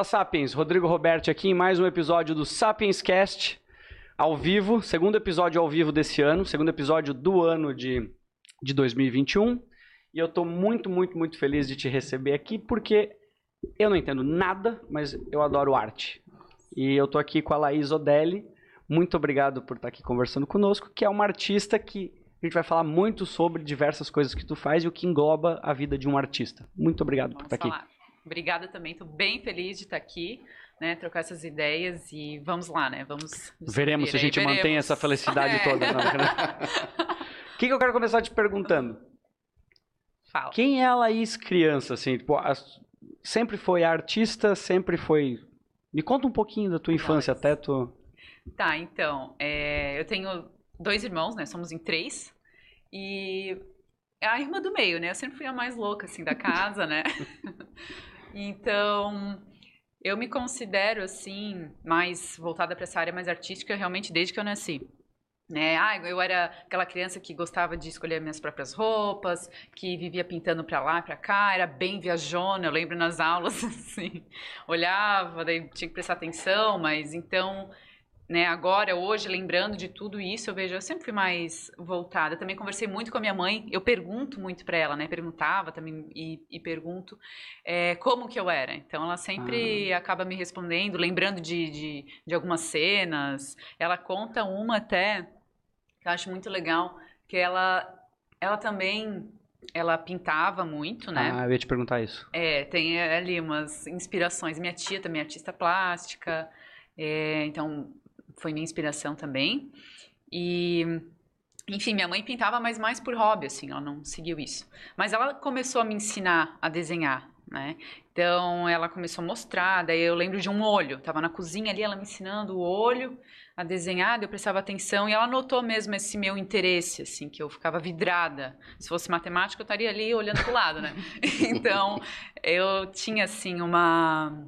Fala Sapiens, Rodrigo Roberti aqui em mais um episódio do Sapiens Cast, ao vivo, segundo episódio ao vivo desse ano, segundo episódio do ano de, de 2021. E eu tô muito, muito, muito feliz de te receber aqui, porque eu não entendo nada, mas eu adoro arte. E eu tô aqui com a Laís Odelli. Muito obrigado por estar aqui conversando conosco, que é uma artista que a gente vai falar muito sobre diversas coisas que tu faz e o que engloba a vida de um artista. Muito obrigado Vamos por estar falar. aqui. Obrigada também, estou bem feliz de estar aqui, né? Trocar essas ideias e vamos lá, né? Vamos. Veremos se a gente mantém essa felicidade É. toda. O que, que eu quero começar te perguntando? Fala. Quem é a Laís criança, assim? Tipo, sempre foi artista, sempre foi... Me conta um pouquinho da tua infância, até tu... Tá, então, é, eu tenho dois irmãos, né? Somos em três. E é a irmã do meio, né? Eu sempre fui a mais louca, assim, da casa, né? Então, eu me considero, assim, mais voltada para essa área mais artística realmente desde que eu nasci. Né? Ah, eu era aquela criança que gostava de escolher minhas próprias roupas, que vivia pintando pra lá, pra cá, era bem viajona, eu lembro nas aulas, assim, olhava, daí tinha que prestar atenção, mas então né, agora, hoje, lembrando de tudo isso, eu vejo, eu sempre fui mais voltada. Também conversei muito com a minha mãe, eu pergunto muito para ela, né? Perguntava também e, e pergunto é, como que eu era. Então, ela sempre acaba me respondendo, lembrando de, de, de algumas cenas. Ela conta uma até, que eu acho muito legal, que ela, ela também, ela pintava muito, né? Ah, eu ia te perguntar isso. É, tem ali umas inspirações. Minha tia também é artista plástica, é, então foi minha inspiração também. E, enfim, minha mãe pintava, mas mais por hobby, assim, ela não seguiu isso. Mas ela começou a me ensinar a desenhar, né? Então ela começou a mostrar, daí eu lembro de um olho, tava na cozinha ali, ela me ensinando o olho a desenhar, eu prestava atenção e ela notou mesmo esse meu interesse, assim, que eu ficava vidrada. Se fosse matemática, eu estaria ali olhando pro lado, né? Então, eu tinha assim uma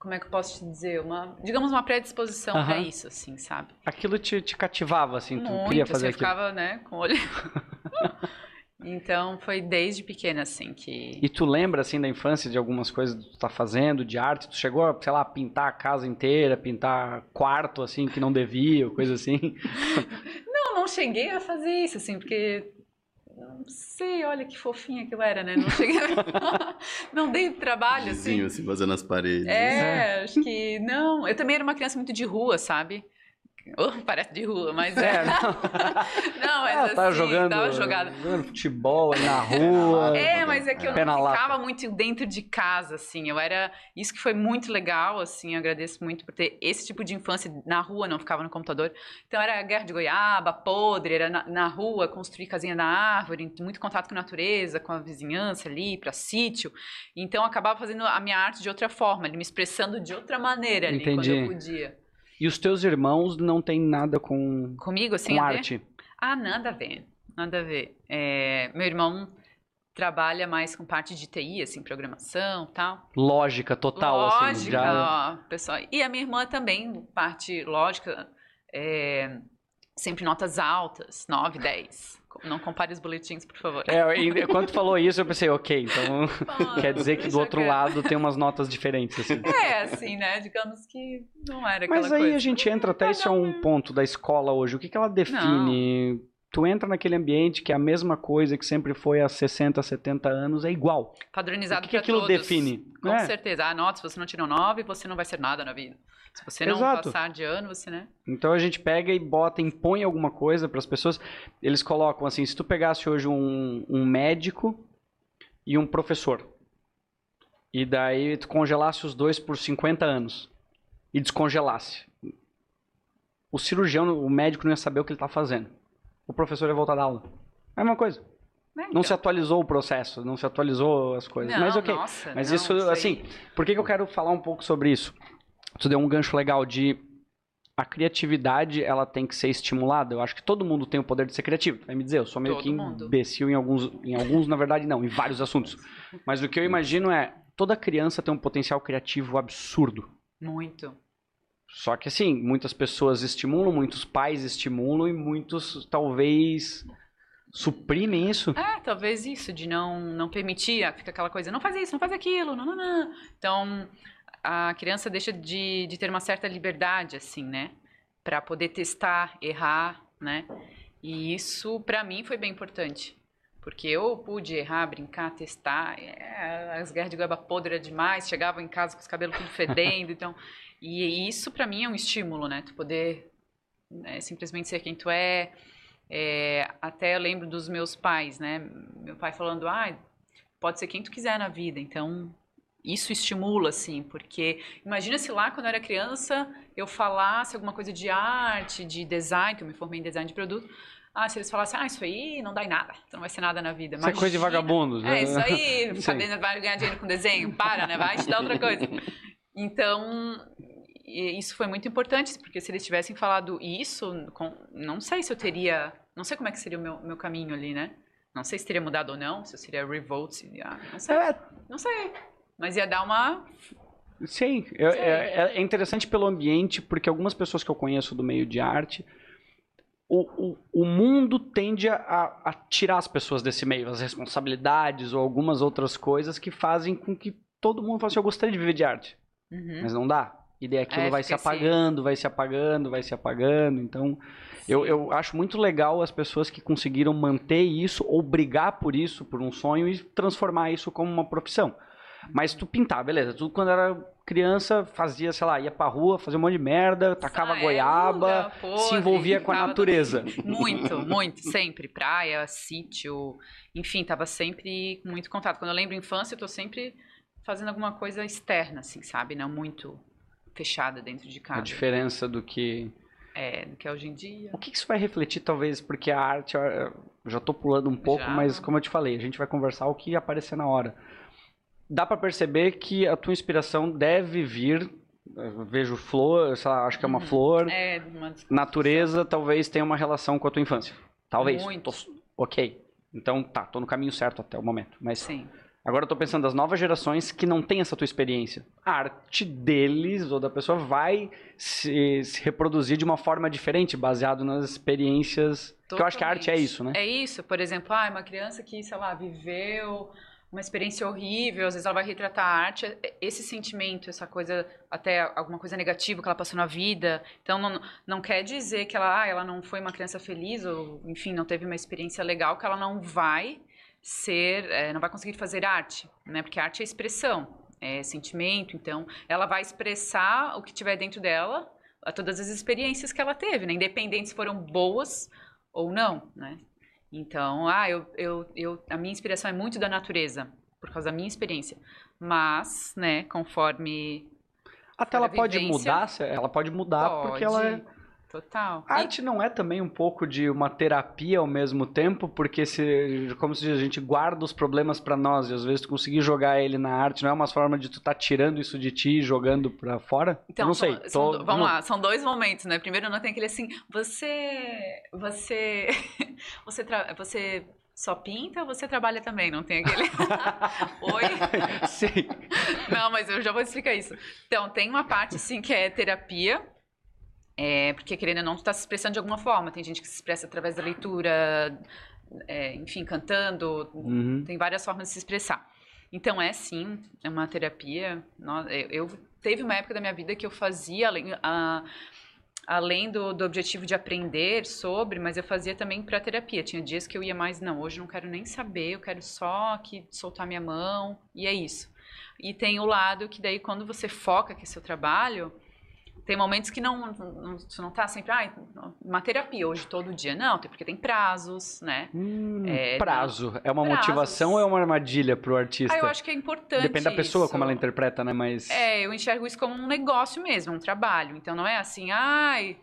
como é que eu posso te dizer, uma, digamos uma predisposição para Aham. isso, assim, sabe? Aquilo te, te cativava, assim, tu Muito, queria assim, fazer eu aquilo. ficava, né, com o olho. então, foi desde pequena assim que E tu lembra, assim, da infância de algumas coisas que tu tá fazendo, de arte? Tu chegou a, sei lá, pintar a casa inteira, pintar quarto, assim, que não devia, coisa assim? Não, não cheguei a fazer isso, assim, porque. Não sei, olha que fofinha que eu era, né? Não cheguei. não dei trabalho, assim. Vizinho, assim, fazendo as paredes. É, acho que. Não, eu também era uma criança muito de rua, sabe? Oh, parece de rua, mas é. É, não. Não, mas Ela assim, tava jogando, tava jogada. jogando futebol na rua. É, mas é que eu não lata. ficava muito dentro de casa, assim. Eu era. Isso que foi muito legal, assim. Eu agradeço muito por ter esse tipo de infância na rua, não ficava no computador. Então era guerra de goiaba, podre, era na, na rua, construir casinha na árvore, muito contato com a natureza, com a vizinhança ali, pra sítio. Então eu acabava fazendo a minha arte de outra forma, me expressando de outra maneira ali, quando Entendi. eu podia. E os teus irmãos não tem nada com, Comigo, assim, com ver? arte? Ah, nada a ver. Nada a ver. É, meu irmão trabalha mais com parte de TI, assim, programação e tal. Lógica total, assim. lógica, Já... pessoal. E a minha irmã também, parte lógica, é, sempre notas altas, 9, 10. Não compare os boletins, por favor. É, quando falou isso, eu pensei, ok, então Pô, quer dizer que do outro lado tem umas notas diferentes, assim. É, assim, né? Digamos que não era Mas aí coisa. a gente entra até, isso é um ponto da escola hoje. O que, que ela define? Tu entra naquele ambiente que é a mesma coisa que sempre foi há 60, 70 anos, é igual. Padronizado O que que aquilo todos. define? Com É. certeza. Ah, nota, se você não tirou 9, você não vai ser nada na vida. Se você não Exato. passar de ano, você, né? Então a gente pega e bota, impõe alguma coisa para as pessoas. Eles colocam assim: se tu pegasse hoje um, um médico e um professor, e daí tu congelasse os dois por 50 anos e descongelasse, o cirurgião, o médico não ia saber o que ele tá fazendo. O professor ia voltar da aula. É a mesma coisa. Né, Não então. se atualizou o processo, não se atualizou as coisas. Não, Mas ok. nossa, Mas não, isso, aí- assim, por que, que eu quero falar um pouco sobre isso? Tu deu um gancho legal de a criatividade, ela tem que ser estimulada. Eu acho que todo mundo tem o poder de ser criativo. Tu Vai me dizer, eu sou meio Todo que mundo. imbecil em alguns, em alguns, na verdade, não, em vários assuntos. Mas o que eu imagino é, toda criança tem um potencial criativo absurdo. Muito. Só que assim, muitas pessoas estimulam, muitos pais estimulam e muitos talvez suprimem isso? É, talvez isso, de não, não permitir, ah, fica aquela coisa, não faz isso, não faz aquilo, não, não, não. Então, a criança deixa de, de ter uma certa liberdade, assim, né? Para poder testar, errar, né? E isso, para mim, foi bem importante. Porque eu pude errar, brincar, testar. É, as guerras de goiaba podre era demais. Chegava em casa com os cabelos tudo fedendo. então, e isso, para mim, é um estímulo, né? Tu poder né, simplesmente ser quem tu é. é. Até eu lembro dos meus pais, né? Meu pai falando, ah, pode ser quem tu quiser na vida. Então, isso estimula, assim, porque imagina se lá, quando eu era criança, eu falasse alguma coisa de arte, de design, que eu me formei em design de produto. Ah, se eles falassem, ah, isso aí não dá em nada, então não vai ser nada na vida. Isso é coisa de vagabundos. É, isso aí, vai ganhar dinheiro com desenho, para, né? Vai te dar outra coisa. Então, isso foi muito importante, porque se eles tivessem falado isso, não sei se eu teria, não sei como é que seria o meu, meu caminho ali, né? Não sei se teria mudado ou não, se eu seria revolt, ah, não sei, é. não sei. Mas ia dar uma. Sim, é, é, é, interessante pelo ambiente, porque algumas pessoas que eu conheço do meio de arte, o, o, o mundo tende a, a, tirar as pessoas desse meio, as responsabilidades ou algumas outras coisas que fazem com que todo mundo fale assim, eu gostaria de viver de arte. Uhum. Mas não dá. E daí aquilo é, vai se apagando, vai se apagando, vai se apagando. Então, eu, eu acho muito legal as pessoas que conseguiram manter isso ou brigar por isso, por um sonho e transformar isso como uma profissão. Mas tu pintar, beleza. Tu quando era criança fazia, sei lá, ia pra rua, fazia um monte de merda, tacava ah, goiaba, podre, se envolvia com a natureza. Muito, muito, sempre. Praia, sítio, enfim, tava sempre com muito contato. Quando eu lembro infância, eu tô sempre fazendo alguma coisa externa, assim, sabe? Não muito fechada dentro de casa. A diferença do que... É, do que é hoje em dia. O que isso vai refletir, talvez, porque a arte, já tô pulando um pouco, já. mas como eu te falei, a gente vai conversar o que aparecer na hora dá para perceber que a tua inspiração deve vir vejo flor, lá, acho que é uma uhum. flor. É, uma natureza talvez tenha uma relação com a tua infância. Talvez. Muito. Tô, ok. Então, tá, tô no caminho certo até o momento. Mas Sim. Agora eu tô pensando das novas gerações que não têm essa tua experiência. A arte deles ou da pessoa vai se, se reproduzir de uma forma diferente, baseado nas experiências. Totalmente. Que eu acho que a arte é isso, né? É isso. Por exemplo, ah, uma criança que, sei lá, viveu uma experiência horrível, às vezes ela vai retratar a arte, é, esse sentimento, essa coisa, até alguma coisa negativa que ela passou na vida. Então, não, não quer dizer que ela, ah, ela não foi uma criança feliz, ou, enfim, não teve uma experiência legal, que ela não vai ser, é, não vai conseguir fazer arte, né? Porque arte é expressão, é sentimento, então ela vai expressar o que tiver dentro dela, a todas as experiências que ela teve, né? Independente se foram boas ou não, né? Então, ah, eu, eu, eu, a minha inspiração é muito da natureza, por causa da minha experiência. Mas, né, conforme. Até ela pode mudar, ela pode mudar pode. porque ela é Total. A arte não é também um pouco de uma terapia ao mesmo tempo, porque se, como se diz, a gente guarda os problemas para nós e às vezes tu conseguir jogar ele na arte não é uma forma de tu estar tá tirando isso de ti e jogando para fora? Então, não sei. São, tô, vamos lá, são dois momentos, né? Primeiro não tem aquele assim, você você você você só pinta ou você trabalha também? Não tem aquele. Oi? Sim. Não, mas eu já vou explicar isso. Então, tem uma parte, assim, que é terapia, é, porque, querendo ou não, tu está se expressando de alguma forma. Tem gente que se expressa através da leitura, é, enfim, cantando. Uhum. Tem várias formas de se expressar. Então, é sim, é uma terapia. Eu, eu teve uma época da minha vida que eu fazia, além, a, além do, do objetivo de aprender sobre, mas eu fazia também para terapia. Tinha dias que eu ia mais, não, hoje não quero nem saber, eu quero só aqui soltar minha mão, e é isso. E tem o lado que daí, quando você foca que é seu trabalho tem momentos que não, não, você não tá sempre, ah, uma terapia hoje todo dia. Não, porque tem prazos, né? Hum, é, prazo. É uma prazos. motivação ou é uma armadilha pro artista? Ah, eu acho que é importante. Depende da pessoa isso. como ela interpreta, né? Mas. É, eu enxergo isso como um negócio mesmo, um trabalho. Então não é assim, ai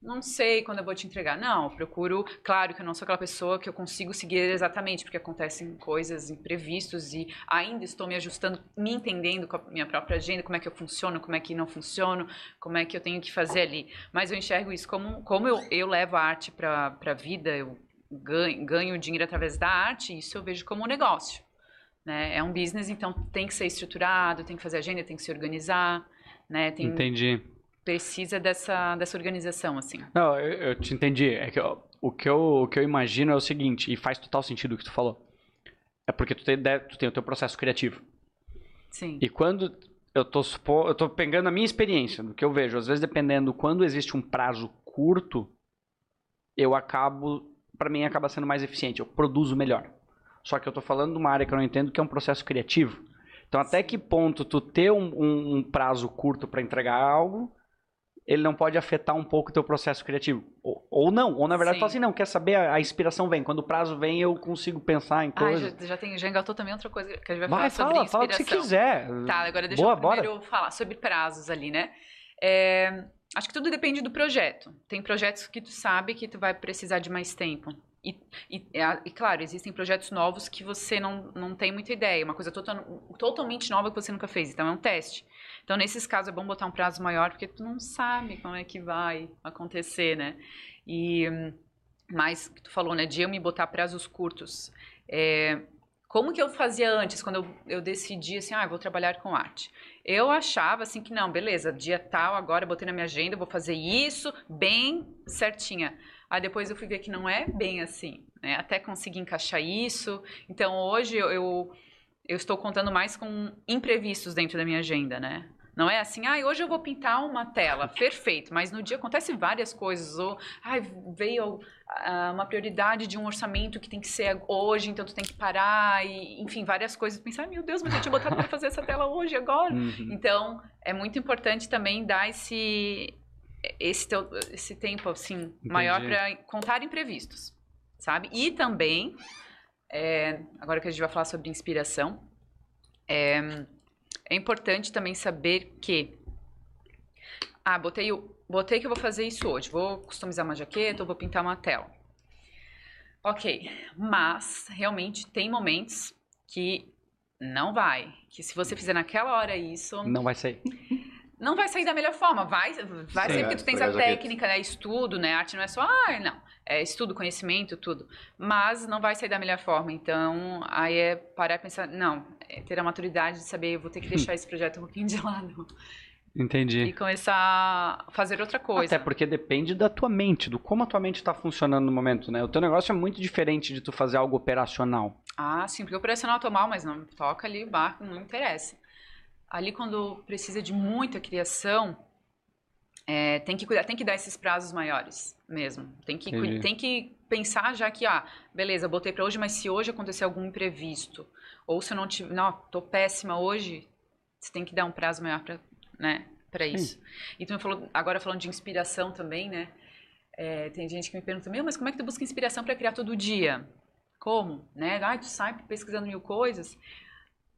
não sei quando eu vou te entregar. Não, procuro, claro que eu não sou aquela pessoa que eu consigo seguir exatamente, porque acontecem coisas imprevistos e ainda estou me ajustando, me entendendo com a minha própria agenda, como é que eu funciono, como é que não funciono, como é que eu tenho que fazer ali. Mas eu enxergo isso como, como eu, eu levo a arte para a vida, eu ganho, ganho dinheiro através da arte, isso eu vejo como um negócio. Né? É um business, então tem que ser estruturado, tem que fazer agenda, tem que se organizar. Né? Tem, Entendi precisa dessa, dessa organização, assim. Não, eu, eu te entendi. É que eu- o, que eu, o que eu imagino é o seguinte, e faz total sentido o que tu falou. É porque tu tem, tu tem o teu processo criativo. Sim. E quando eu tô, supo- eu tô pegando a minha experiência, do que eu vejo, às vezes dependendo quando existe um prazo curto, eu acabo, pra mim acaba sendo mais eficiente, eu produzo melhor. Só que eu tô falando de uma área que eu não entendo, que é um processo criativo. Então até que ponto tu ter um, um- um prazo curto pra entregar algo, ele não pode afetar um pouco o teu processo criativo. Ou, ou não, ou na verdade Sim. fala assim, não, quer saber, a, a inspiração vem. Quando o prazo vem, eu consigo pensar em coisas. já, já, tem, já engatou também outra coisa que a gente vai, Vai, falar sobre fala, fala o que você quiser. Tá, agora deixa Boa, eu primeiro bora. falar sobre prazos ali, né? É, acho que tudo depende do projeto. Tem projetos que tu sabe que tu vai precisar de mais tempo. E, e, é, e, claro, existem projetos novos que você não, não tem muita ideia. Uma coisa total, totalmente nova que você nunca fez. Então, é um teste. Então, nesses casos, é bom botar um prazo maior, porque tu não sabe como é que vai acontecer, né? E, mas, que tu falou, né, de eu me botar prazos curtos. É, como que eu fazia antes, quando eu, eu decidi, assim, ah, vou trabalhar com arte? Eu achava, assim, que não, beleza, dia tal, agora botei na minha agenda, vou fazer isso bem certinha. Aí depois eu fui ver que não é bem assim, né? Até conseguir encaixar isso. Então, hoje, eu, eu, eu estou contando mais com imprevistos dentro da minha agenda, né? Não é assim, ah, hoje eu vou pintar uma tela, perfeito, mas no dia acontece várias coisas, ou ah, veio ah, uma prioridade de um orçamento que tem que ser hoje, então tu tem que parar, e, enfim, várias coisas. Pensar, meu Deus, mas eu tinha botado para fazer essa tela hoje, agora. Uhum. Então, é muito importante também dar esse, esse, teu- esse tempo, assim, maior para contar imprevistos, sabe? E também, é, agora que a gente vai falar sobre inspiração, é, é importante também saber que, ah, botei, botei que eu vou fazer isso hoje, vou customizar uma jaqueta ou vou pintar uma tela. Ok, mas realmente tem momentos que não vai, que se você fizer naquela hora isso, Não vai sair. não vai sair da melhor forma. Vai, vai Sim. ser porque tu tens a técnica, né? Estudo, né? Arte não é só, ah, não. É estudo, conhecimento, tudo. Mas não vai sair da melhor forma. Então, aí é parar e pensar, não, é ter a maturidade de saber, eu vou ter que deixar esse projeto um pouquinho de lado. Entendi. E começar a fazer outra coisa. Até porque depende da tua mente, do como a tua mente está funcionando no momento, né? O teu negócio é muito diferente de tu fazer algo operacional. Ah, sim, porque operacional tô mal, mas não toca ali o barco, não interessa. Ali quando precisa de muita criação, é, tem que cuidar, tem que dar esses prazos maiores mesmo. Tem que, Entendi. tem que pensar já que, ah, beleza, botei para hoje, mas se hoje acontecer algum imprevisto, ou se eu não tiver, não, tô péssima hoje, você tem que dar um prazo maior para, né, para isso. E tu me falou, agora falando de inspiração também, né? É, tem gente que me pergunta, meu, mas como é que tu busca inspiração para criar todo dia? Como? Né? Ah, tu sai pesquisando mil coisas.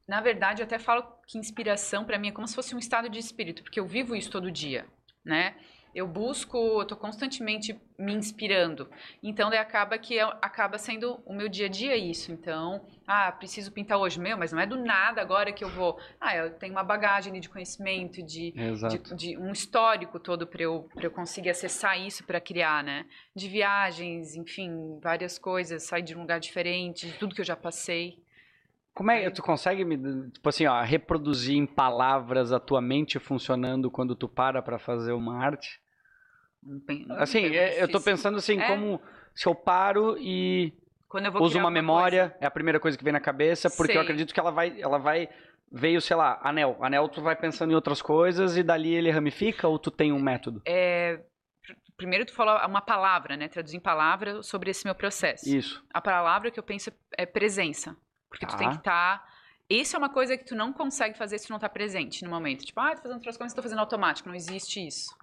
Na verdade, eu até falo que inspiração para mim é como se fosse um estado de espírito, porque eu vivo isso todo dia, né? Eu busco, eu tô constantemente me inspirando. Então, daí acaba que eu- acaba sendo o meu dia a dia isso. Então, ah, preciso pintar hoje, meu, mas não é do nada agora que eu vou. Ah, eu tenho uma bagagem de conhecimento, de, de, de um histórico todo para eu, pra eu conseguir acessar isso para criar, né? De viagens, enfim, várias coisas, sair de um lugar diferente, de tudo que eu já passei. Como é que tu consegue me, tipo assim, ó, reproduzir em palavras a tua mente funcionando quando tu para pra fazer uma arte? Assim, é, eu tô difícil. pensando assim, É. como se eu paro e Quando eu vou uso uma memória, coisa, é a primeira coisa que vem na cabeça, porque eu acredito que ela vai, ela vai, veio, sei lá, anel. Anel tu vai pensando em outras coisas e dali ele ramifica ou tu tem um método? é, pr- primeiro tu falou uma palavra, né? Traduzir em palavra sobre esse meu processo. Isso. A palavra que eu penso é presença. Porque tu Tá. tem que estar. Isso é uma coisa que tu não consegue fazer se tu não tá presente no momento. Tipo, ah, tô fazendo outras coisas, tô fazendo automático. Não existe isso.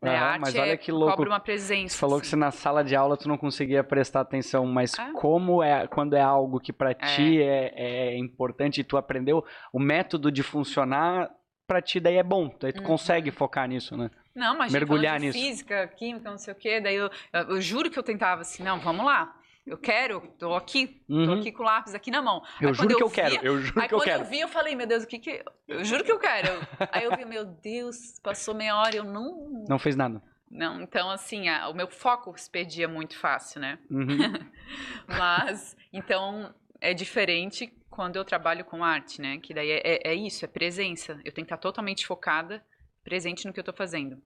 Né? Ah, mas é- olha que louco. cobra uma presença. Você falou que assim. se na sala de aula tu não conseguia prestar atenção, mas Ah. como é quando é algo que pra ti é, é importante e tu aprendeu o método de funcionar, pra ti daí é bom. Daí tu Uhum. consegue focar nisso, né? Não, mas mergulhar nisso. física, química, não sei o quê. Daí eu, eu, eu juro que eu tentava assim, não, vamos lá. Eu quero, tô aqui, tô Uhum. aqui com o lápis aqui na mão. Eu Aí juro que eu via- quero, eu juro Aí que eu quando quero. eu vi, eu falei, meu Deus, o que que... Eu juro que eu quero. Aí eu vi, meu Deus, passou meia hora, eu não... Não fez nada. Não, então assim, a- o meu foco se perdia muito fácil, né? Uhum. Mas, então, é diferente quando eu trabalho com arte, né? Que daí é, é- é isso, é presença. Eu tenho que estar totalmente focada, presente no que eu tô fazendo.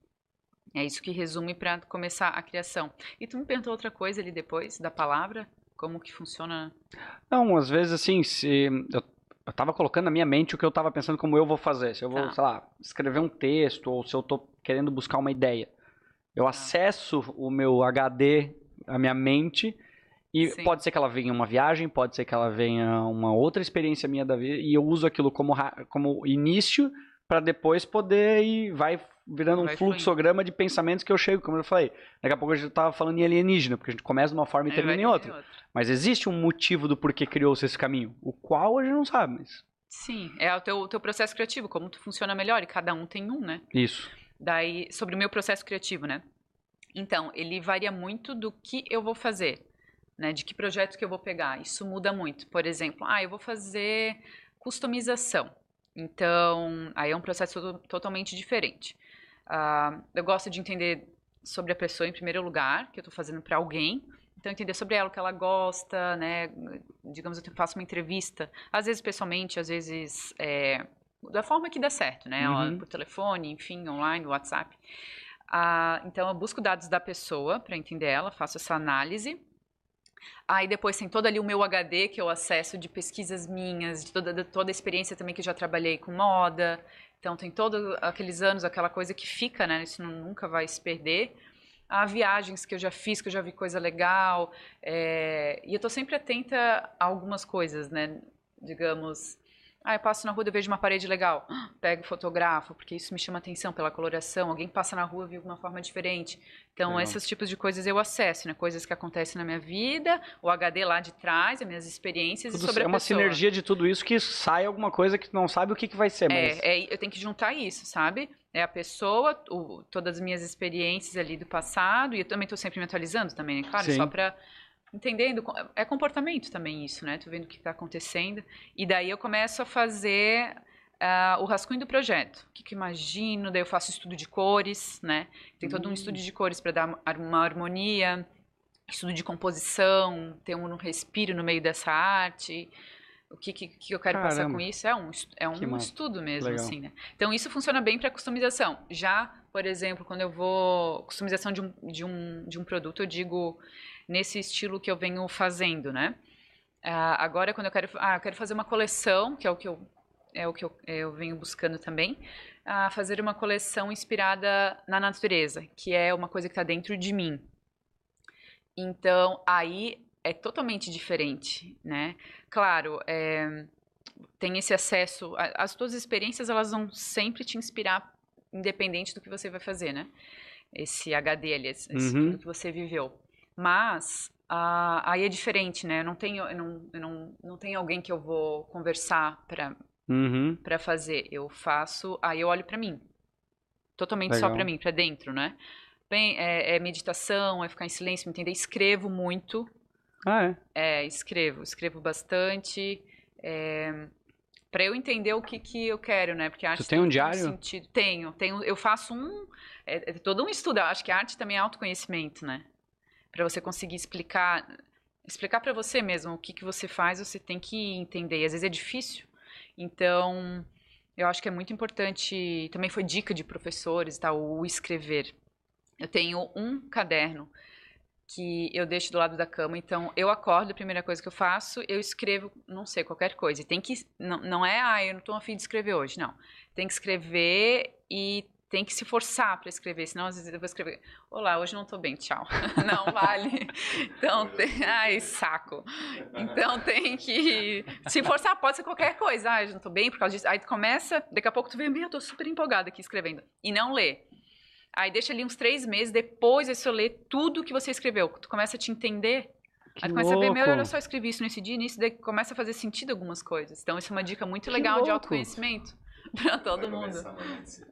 É isso que resume para começar a criação. E tu me perguntou outra coisa ali depois da palavra, como que funciona? Não, às vezes assim, se eu, eu tava colocando na minha mente o que eu tava pensando como eu vou fazer. Se eu vou, Tá. sei lá, escrever um texto ou se eu tô querendo buscar uma ideia. Eu Tá. acesso o meu HD, a minha mente, e Sim. pode ser que ela venha uma viagem, pode ser que ela venha uma outra experiência minha da vida, e eu uso aquilo como, como início para depois poder ir, vai virando um Vai fluxograma de pensamentos que eu chego, como eu falei. Daqui a pouco a gente tava falando em alienígena, porque a gente começa de uma forma e Aí termina em outra. Mas existe um motivo do porquê criou-se esse caminho, o qual a gente não sabe, mas Sim, é o teu, teu processo criativo, como tu funciona melhor, e cada um tem um, né? isso. Daí, sobre o meu processo criativo, né? Então, ele varia muito do que eu vou fazer, né? De que projeto que eu vou pegar. Isso muda muito. Por exemplo, ah, eu vou fazer customização. Então, aí é um processo to- totalmente diferente. Ah, eu gosto de entender sobre a pessoa em primeiro lugar, que eu estou fazendo para alguém. Então, entender sobre ela, o que ela gosta, né? Digamos, eu faço uma entrevista, às vezes pessoalmente, às vezes é, da forma que dá certo, né? Uhum. Por telefone, enfim, online, WhatsApp. Ah, então, eu busco dados da pessoa para entender ela, faço essa análise. Aí depois tem todo ali o meu HD que eu acesso de pesquisas minhas, de toda, de toda a experiência também que já trabalhei com moda. Então tem todos aqueles anos, aquela coisa que fica, né? Isso nunca vai se perder. Há viagens que eu já fiz, que eu já vi coisa legal. é, E eu tô sempre atenta a algumas coisas, né? Digamos, ah, eu passo na rua e vejo uma parede legal. Pego e fotografo, porque isso me chama atenção pela coloração. Alguém passa na rua e viu de uma forma diferente. Então, esses tipos de coisas eu acesso, né? Coisas que acontecem na minha vida, o HD lá de trás, as minhas experiências Tudo e sobre é a uma pessoa. sinergia de tudo isso que sai alguma coisa que tu não sabe o que, que vai ser, mas É, é, eu tenho que juntar isso, sabe? É a pessoa, o- todas as minhas experiências ali do passado, e eu também estou sempre me atualizando também, né? Claro, Sim. só para entendendo, é comportamento também isso, né? Tô vendo o que está acontecendo. E daí eu começo a fazer ah, o rascunho do projeto. O que, que eu imagino, daí eu faço estudo de cores, né? Tem todo um Hum. estudo de cores para dar uma- harmonia, estudo de composição, ter um respiro no meio dessa arte. O que, que, que eu quero passar Caramba. com isso é um, é um estudo mesmo, Legal. assim, né? Então, isso funciona bem para customização. Já, por exemplo, quando eu vou... Customização de um, de um, de um produto, eu digo nesse estilo que eu venho fazendo, né? Ah, agora, quando eu quero... Ah, eu quero fazer uma coleção, que é o que eu, é o que eu, eu venho buscando também, ah, fazer uma coleção inspirada na natureza, que é uma coisa que está dentro de mim. Então, aí é totalmente diferente, né? Claro, é, tem esse acesso. As tuas experiências elas vão sempre te inspirar, independente do que você vai fazer, né? Esse HD ali, esse, esse Uhum. tudo que você viveu. Mas ah, aí é diferente, né? Eu não tenho, eu não, eu não, não tenho alguém que eu vou conversar para Uhum. para fazer. Eu faço, aí eu olho para mim. Totalmente só Legal. para mim, para dentro, né? Bem, é, é meditação, é ficar em silêncio, me entender. Escrevo muito, Ah, é. é, escrevo, escrevo bastante. É, para eu entender o que, que eu quero, né? Porque a arte tem um diário? sentido. Tenho, tenho. Eu faço um. É, é todo um estudo. Eu acho que a arte também é autoconhecimento, né? Para você conseguir explicar. Explicar para você mesmo o que, que você faz, você tem que entender. E às vezes é difícil. Então, eu acho que é muito importante. Também foi dica de professores, tá? O escrever. Eu tenho um caderno que eu deixo do lado da cama. Então, eu acordo, a primeira coisa que eu faço, eu escrevo, não sei, qualquer coisa. E tem que. Não, não é, ah, eu não tô afim de escrever hoje. Não. Tem que escrever e tem que se forçar para escrever, senão às vezes eu vou escrever, olá, hoje não tô bem, tchau. Não vale. Então, tem, ai, saco. Então tem que se forçar, pode ser qualquer coisa. Ah, eu não tô bem por causa disso. Aí tu começa, daqui a pouco tu vê, meu, eu tô super empolgada aqui escrevendo. E não lê. Aí deixa ali uns três meses, depois você lê tudo que você escreveu. Tu começa a te entender. Que aí tu começa a ver, meu, louco. eu só escrevi isso nesse dia, nisso, daí começa a fazer sentido algumas coisas. Então, isso é uma dica muito legal de louco. autoconhecimento pra todo mundo. começar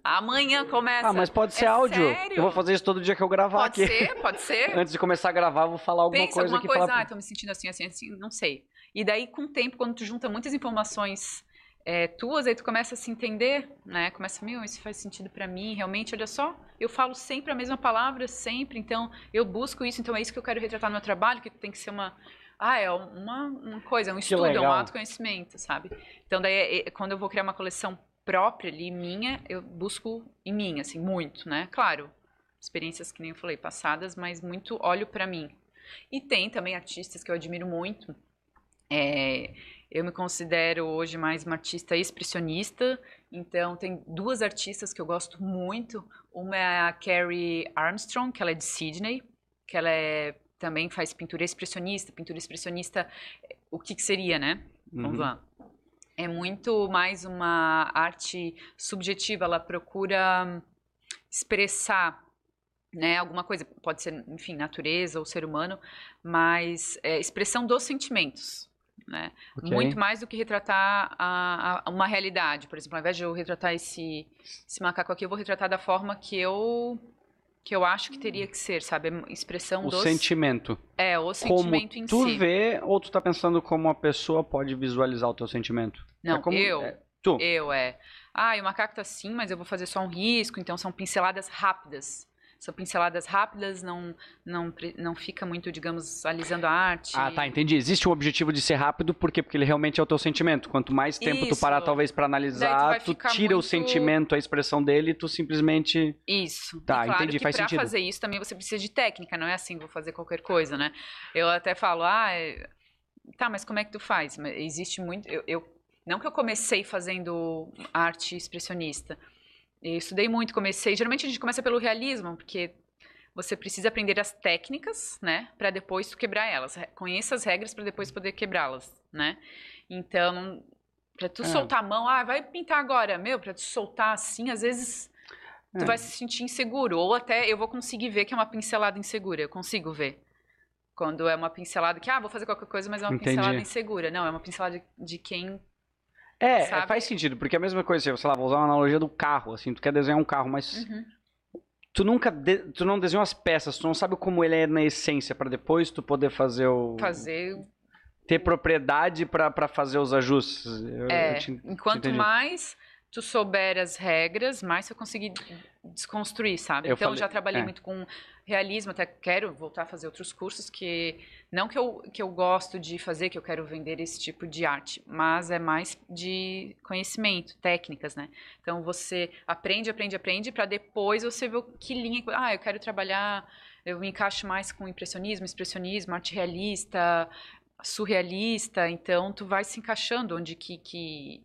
amanhã começa. Ah, mas pode ser É áudio. sério? Eu vou fazer isso todo dia que eu gravar Pode aqui. ser, pode ser. Antes de começar a gravar, eu vou falar alguma Pensa coisa alguma coisa, falar... ah, tô me sentindo assim, assim, assim, não sei. E daí, com o tempo, quando tu junta muitas informações é, tuas, aí tu começa a se entender, né? Começa, meu, isso faz sentido pra mim, realmente, olha só, eu falo sempre a mesma palavra, sempre, então eu busco isso, então é isso que eu quero retratar no meu trabalho, que tem que ser uma... Ah, é uma, uma coisa, é um estudo, é um autoconhecimento, sabe? Então, daí, é- é- quando eu vou criar uma coleção própria ali, minha, eu busco em mim, assim, muito, né? Claro, experiências que nem eu falei, passadas, mas muito olho para mim. E tem também artistas que eu admiro muito. É, eu me considero hoje mais uma artista expressionista, então tem duas artistas que eu gosto muito. Uma é a Carrie Armstrong, que ela é de Sydney, que ela é, também faz pintura expressionista. Pintura expressionista, o que, que seria, né? Vamos Uhum. lá. É muito mais uma arte subjetiva, ela procura expressar né, alguma coisa, pode ser, enfim, natureza ou ser humano, mas é, expressão dos sentimentos, né? Ok. Muito mais do que retratar a, a- uma realidade. Por exemplo, ao invés de eu retratar esse, esse macaco aqui, eu vou retratar da forma que eu que eu acho que teria que ser, sabe? A Expressão O dos sentimento. é o Como sentimento em tu si. vê, ou tu tá pensando como a pessoa pode visualizar o teu sentimento? Não, É como- eu, é, tu. eu é. Ah, e o macaco tá assim, mas eu vou fazer só um risco, então são pinceladas rápidas. São pinceladas rápidas, não não não fica muito, digamos, alisando a arte. Ah, tá, entendi. Existe um objetivo de ser rápido, por quê? Porque ele realmente é o teu sentimento. Quanto mais tempo tu Isso. parar, talvez, tu analisar, tu, ficar tira o muito- sentimento, a expressão dele, tu simplesmente. Isso. Tá, e claro entendi, que faz pra sentido. fazer isso também você precisa de técnica, não é assim, vou fazer qualquer coisa, né? Eu até falo, ah, é- tá, mas como é que tu faz? Existe muito. Eu, eu- não que eu comecei fazendo arte expressionista. Eu estudei muito, comecei. Geralmente a gente começa pelo realismo, porque você precisa aprender as técnicas, né, Pra depois tu quebrar elas. Conheça as regras pra depois poder quebrá-las, né? Então, pra tu É. soltar a mão, ah, vai pintar agora, meu, pra tu soltar assim, às vezes tu É. vai se sentir inseguro. Ou até eu vou conseguir ver que é uma pincelada insegura. Eu consigo ver. Quando é uma pincelada que, ah, vou fazer qualquer coisa, mas é uma Entendi. pincelada insegura. Não, é uma pincelada de, de quem. É, Sabe? faz sentido, porque é a mesma coisa, sei lá, vou usar uma analogia do carro, assim, tu quer desenhar um carro, mas Uhum. tu nunca, de- tu não desenhou as peças, tu não sabe como ele é na essência, pra depois tu poder fazer o... Fazer. Ter propriedade pra pra fazer os ajustes. Eu- É, eu te- enquanto entendi. mais tu souber as regras, mais você conseguir desconstruir, sabe? Eu então, falei- já trabalhei é. muito com realismo, até quero voltar a fazer outros cursos que não que eu, que eu gosto de fazer, que eu quero vender esse tipo de arte, mas é mais de conhecimento, técnicas, né? Então você aprende, aprende, aprende para depois você ver que linha, ah, eu quero trabalhar, eu me encaixo mais com impressionismo, expressionismo, arte realista, surrealista, então tu vai se encaixando onde que, que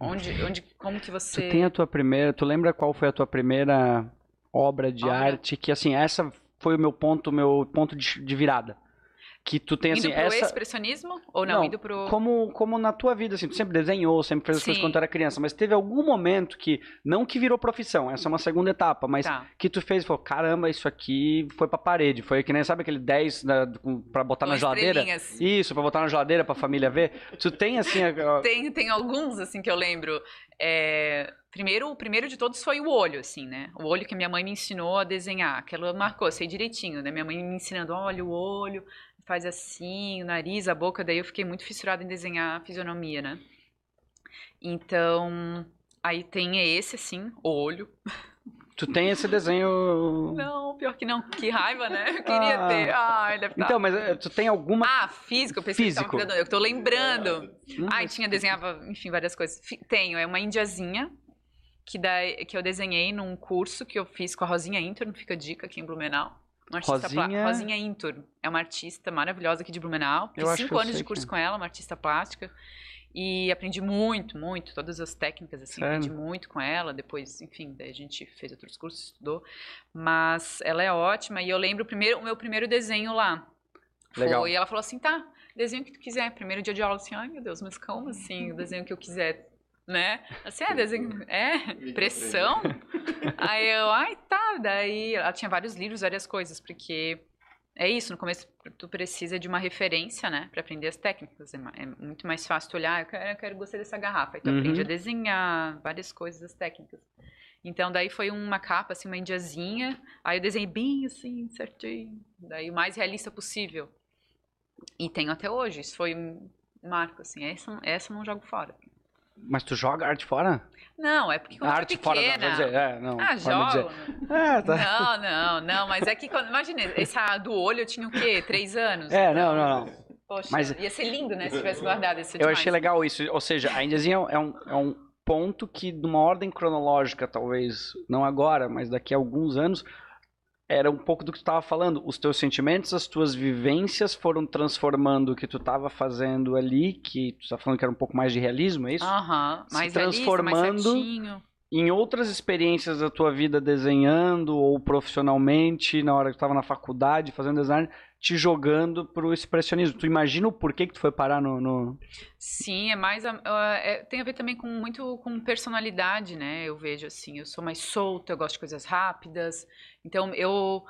onde, onde como que Tu você tem a tua primeira, tu lembra qual foi a tua primeira obra de Olha. arte que assim, essa foi o meu ponto, meu ponto de, de virada. Que tu tem indo assim, pro essa expressionismo ou não, Não, indo pro como como na tua vida assim, tu sempre desenhou, sempre fez as coisas Sim. quando tu era criança, mas teve algum momento que não que virou profissão, essa é uma segunda etapa, mas tá. que tu fez e falou, caramba, isso aqui foi pra parede, foi que nem sabe aquele 10 da, com- pra botar Com na geladeira? Isso, pra botar na geladeira pra família ver. Tu tem assim, a- Tem, tem alguns, assim, que eu lembro. É, primeiro, o primeiro de todos foi o olho, assim, né? O olho que minha mãe me ensinou a desenhar. Aquela marcou, sei direitinho, né? Minha mãe me ensinando, olha o olho, faz assim, o nariz, a boca. Daí eu fiquei muito fissurada em desenhar a fisionomia, né? Então, aí tem esse, assim, o olho. Tu tem esse desenho Não, pior que não. Que raiva, né? Eu queria Ah. ter. Ai, deve tá. Então, mas eh, tu tem alguma Ah, físico, eu pensei Físico. que tava cuidando. Eu tô lembrando. Hum, Ai, tinha, desenhava, enfim, várias coisas. Tenho, é uma indiazinha que, daí, que eu desenhei num curso que eu fiz com a Rosinha Intur, fica a dica aqui em Blumenau. Uma artista Rosinha- Rosinha Intur. É uma artista maravilhosa aqui de Blumenau. Eu Fiz cinco anos de curso é. com ela, uma artista plástica. E aprendi muito, muito, todas as técnicas, assim, Sério? aprendi muito com ela. Depois, enfim, daí a gente fez outros cursos, estudou. Mas ela é ótima. E eu lembro o, primeiro, o meu primeiro desenho lá. Legal. Foi, e ela falou assim, tá, desenho o que tu quiser. Primeiro dia de aula, assim, ai meu Deus, mas como assim, o desenho que eu quiser, né? Assim, é, desenho, é, pressão? Aí eu, ai, tá, daí ela tinha vários livros, várias coisas, porque é isso, no começo tu precisa de uma referência, né, pra aprender as técnicas, é é muito mais fácil tu olhar, eu quero, eu quero gostei dessa garrafa, aí tu Uhum. aprende a desenhar, várias coisas, as técnicas. Então, daí foi uma capa, assim, uma indiazinha, aí eu desenhei bem, assim, certinho, daí o mais realista possível. E tenho até hoje, isso foi um marco, assim, essa, essa eu não jogo fora. Mas tu joga arte fora? Não, é porque quando arte fora, pequena... quer dizer, é, não. Ah, jogo. É, tá. Não, não, não, mas é que quando. Imagina, essa do olho eu tinha o quê? Três anos? É, não, não, não. Poxa, Mas- ia ser lindo, né? Se tivesse guardado esse Eu achei legal isso. Ou seja, a Indiazinha é um, é um ponto que, numa ordem cronológica, talvez, não agora, mas daqui a alguns anos, era um pouco do que tu estava falando. Os teus sentimentos, as tuas vivências foram transformando o que tu estava fazendo ali, que tu está falando que era um pouco mais de realismo, é isso? Aham, Se mais transformando realista, mais. Em outras experiências da tua vida desenhando ou profissionalmente, na hora que tu estava na faculdade fazendo design, te jogando pro expressionismo. Tu imagina o porquê que tu foi parar no... no... Sim, é mais. a- é- tem a ver também com muito com personalidade, né? Eu vejo assim, eu sou mais solta, eu gosto de coisas rápidas. Então eu.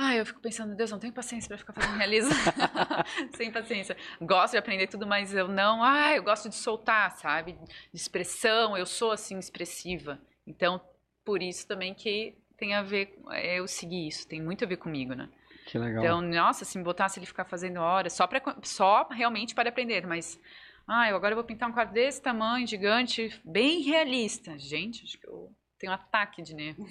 Ai, eu fico pensando, Deus, não tenho paciência pra ficar fazendo realismo. Sem paciência. Gosto de aprender tudo, mas eu não. Ai, eu gosto de soltar, sabe? De expressão, eu sou assim expressiva. Então, por isso também que tem a ver. é, Eu seguir isso, tem muito a ver comigo, né? Que legal. Então, nossa, se me botasse ele ficar fazendo horas, só, pra, só realmente para aprender, mas. Ah, eu agora eu vou pintar um quadro desse tamanho, gigante, bem realista. Gente, acho que eu tenho um ataque de nervos.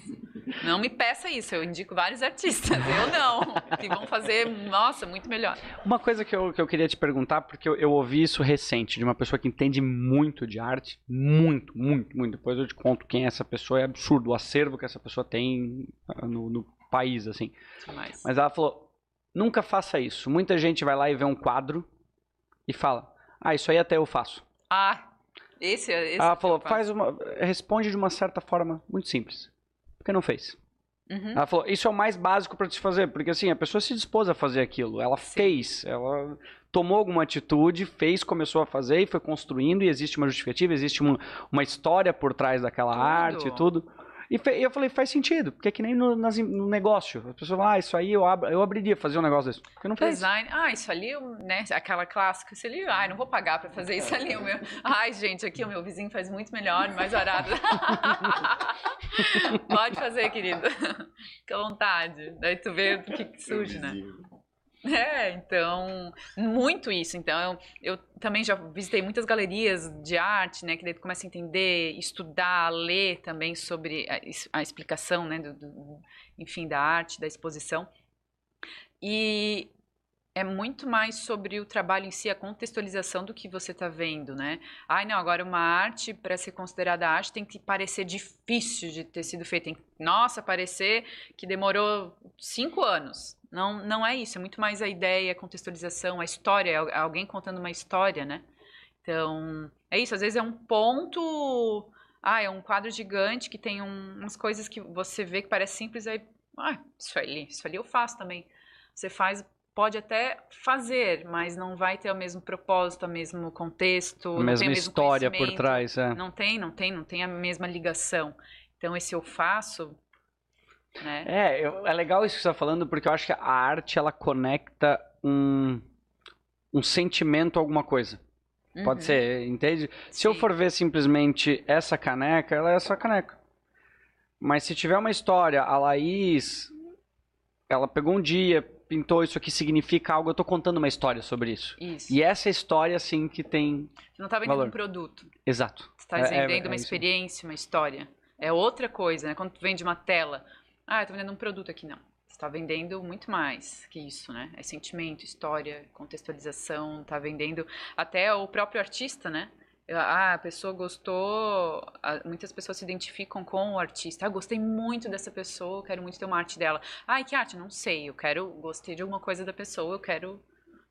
Não me peça isso, eu indico vários artistas. Eu não. Que vão fazer, nossa, muito melhor. Uma coisa que eu, que eu queria te perguntar, porque eu, eu ouvi isso recente, de uma pessoa que entende muito de arte, muito, muito, muito. Depois eu te conto quem é essa pessoa, é absurdo o acervo que essa pessoa tem ah, no, no país, assim. Demais. Mas ela falou, nunca faça isso. Muita gente vai lá e vê um quadro e fala, ah, isso aí até eu faço. Ah, esse, esse ela falou, faz uma, responde de uma certa forma muito simples. Por que não fez? Uhum. Ela falou, isso é o mais básico pra te fazer, porque assim, a pessoa se dispôs a fazer aquilo, ela Sim. fez, ela tomou alguma atitude, fez, começou a fazer e foi construindo, e existe uma justificativa, existe uma, uma história por trás daquela Tudo. arte e tudo. E fe- eu falei, faz sentido, porque é que nem no, nas- no negócio. As pessoas falam, ah, isso aí eu, abro, eu abriria fazer um negócio desse. Porque não fez. Design, ah, isso ali, né? Aquela clássica, isso ali, ai, não vou pagar pra fazer isso ali. O meu, ai, gente, aqui o meu vizinho faz muito melhor, mais barato. Pode fazer, querida. Fica à vontade. Daí tu vê o que, que surge, né? É, então, muito isso. Então, eu, eu também já visitei muitas galerias de arte, né? Que daí tu começa a entender, estudar, ler também sobre a, a explicação, né? Do, do- enfim, da arte, da exposição. E é muito mais sobre o trabalho em si, a contextualização do que você está vendo, né? Ai, não, agora uma arte, para ser considerada arte, tem que parecer difícil de ter sido feita. Nossa, parecer que demorou cinco anos. Não, não é isso, é muito mais a ideia, a contextualização, a história, al- alguém contando uma história, né? Então, é isso, às vezes é um ponto. Ah, é um quadro gigante que tem um- umas coisas que você vê que parece simples, aí. Ah, isso ali, isso ali eu faço também. Você faz, pode até fazer, mas não vai ter o mesmo propósito, o mesmo contexto, A mesma história por trás, é. Não tem, não tem, não tem a mesma ligação. Então, esse eu faço, né? É, eu- é legal isso que você está falando, porque eu acho que a arte, ela conecta um, um sentimento a alguma coisa. Pode Uhum. ser, entende? Se eu for ver simplesmente essa caneca, ela é essa caneca. Mas se tiver uma história, a Laís, ela pegou um dia, pintou isso aqui, significa algo, eu tô contando uma história sobre isso. Isso. E essa história, assim, que tem... Você não está vendendo valor. um produto. Exato. Você está É- é- vendendo é uma isso. experiência, uma história. É outra coisa, né? Quando tu vende uma tela, ah, eu vendendo um produto aqui, não. Você está vendendo muito mais que isso, né? É sentimento, história, contextualização, tá vendendo até o próprio artista, né? Ah, a pessoa gostou, muitas pessoas se identificam com o artista. Ah, gostei muito dessa pessoa, quero muito ter uma arte dela. Ah, que arte? Não sei, eu quero, gostei de alguma coisa da pessoa, eu quero...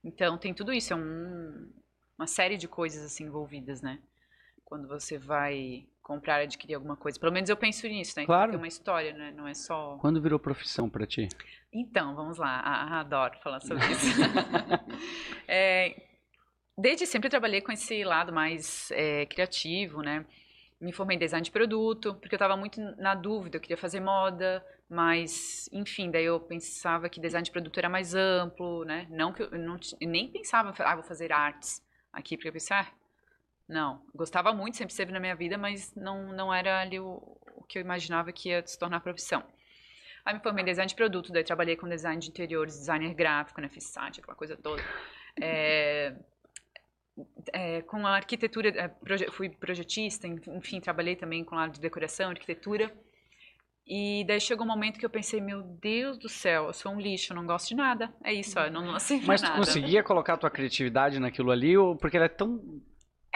Então, tem tudo isso, é um, uma série de coisas assim envolvidas, né? Quando você vai comprar, adquirir alguma coisa. Pelo menos eu penso nisso, né? Claro. Tem uma história, né? Não é só... Quando virou profissão pra ti? Então, vamos lá. Ah, adoro falar sobre isso. É, desde sempre eu trabalhei com esse lado mais é, criativo, né? Me formei em design de produto, porque eu estava muito na dúvida, eu queria fazer moda, mas, enfim, daí eu pensava que design de produto era mais amplo, né? Não que eu, não, eu nem pensava, ah, vou fazer artes aqui, porque eu pensei, ah, não, gostava muito, sempre esteve na minha vida, mas não, não era ali o, o que eu imaginava que ia se tornar profissão. Aí me formei em design de produto, daí trabalhei com design de interiores, designer gráfico, né, fiz site, aquela coisa toda. É, é, com a arquitetura, é, proje- fui projetista, en- enfim, trabalhei também com lado de decoração, arquitetura. E daí chegou um momento que eu pensei, meu Deus do céu, eu sou um lixo, eu não gosto de nada. É isso, ó, eu não nasci pra Mas tu nada. conseguia colocar a tua criatividade naquilo ali, ou porque ela é tão...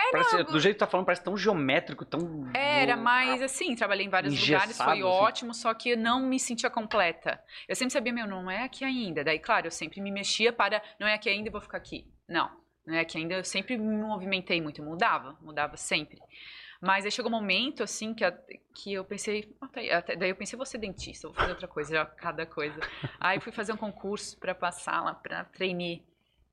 É Parece- do jeito que tá falando, parece tão geométrico, tão. Era mais assim, trabalhei em vários lugares, foi assim. ótimo, só que eu não me sentia completa. Eu sempre sabia, meu, não é aqui ainda. Daí, claro, eu sempre me mexia para, não é aqui ainda, eu vou ficar aqui. Não, não é aqui ainda, eu sempre me movimentei muito, mudava, mudava sempre. Mas aí chegou um momento, assim, que, a- que eu pensei, até- daí eu pensei, vou ser dentista, vou fazer outra coisa, já cada coisa. Aí fui fazer um concurso para passar lá, para trainee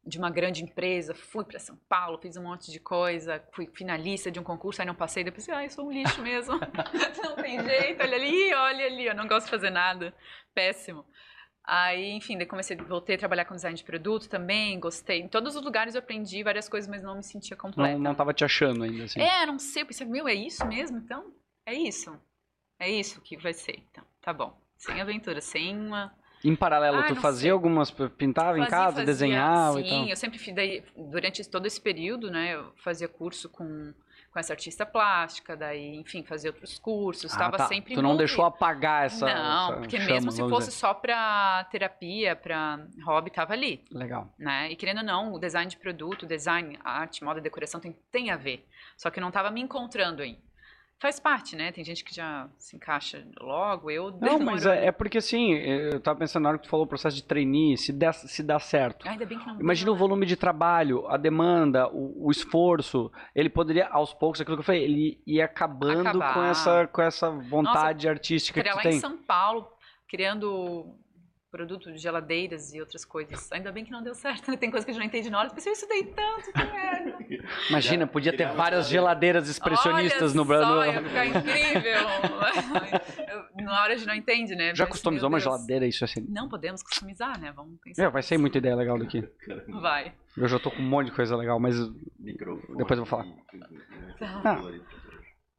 de uma grande empresa, fui para São Paulo, fiz um monte de coisa, fui finalista de um concurso, aí não passei, depois pensei, ah, eu sou um lixo mesmo, não tem jeito, olha ali, olha ali, eu não gosto de fazer nada, péssimo. Aí, enfim, daí comecei, voltei a trabalhar com design de produto também, gostei. Em todos os lugares eu aprendi várias coisas, mas não me sentia completa. Não, não tava te achando ainda, assim. É, não sei, eu pensei, meu, é isso mesmo? Então, é isso. É isso que vai ser, então, tá bom. Sem aventura, sem uma... Em paralelo, Ah, tu fazia sei. algumas. Pintava em Fazia, casa, fazia, desenhava e Sim, tal. eu sempre fiz, daí, durante todo esse período, né, eu fazia curso com, com essa artista plástica, daí, enfim, fazia outros cursos, Ah, estava tá. sempre Tu não deixou apagar essa. Não, essa porque chama, mesmo se fosse só pra terapia, pra hobby, tava ali, dizer. Legal. né? E querendo ou não, o design de produto, design, arte, moda, decoração tem, tem a ver. Só que eu não tava me encontrando aí. Faz parte, né? Tem gente que já se encaixa logo, eu Não, demoro. mas é, é porque assim, eu tava pensando na hora que tu falou o processo de trainee, se, der, se dá certo. Ainda bem que não Imagina o volume de trabalho, a demanda, o, o esforço. Ele poderia, aos poucos, aquilo que eu falei, ele ia acabando Acabar. com essa, com essa vontade artística que tu lá em tem. São Paulo, criando produto de geladeiras e outras coisas. Ainda bem que não deu certo, né? Tem coisa que a gente não entende na hora. Eu pensei, eu estudei tanto, que merda. Imagina, podia ter várias geladeira. geladeiras expressionistas Olha no Brasil. só, ia ficar incrível. Eu- na hora a gente não entende, né? Já Mas, customizou uma geladeira, isso assim. Não podemos customizar, né? Vamos pensar. É, vai sair muita ideia legal daqui. Vai. Eu já tô com um monte de coisa legal, mas Microfone. Depois eu vou falar. Tá.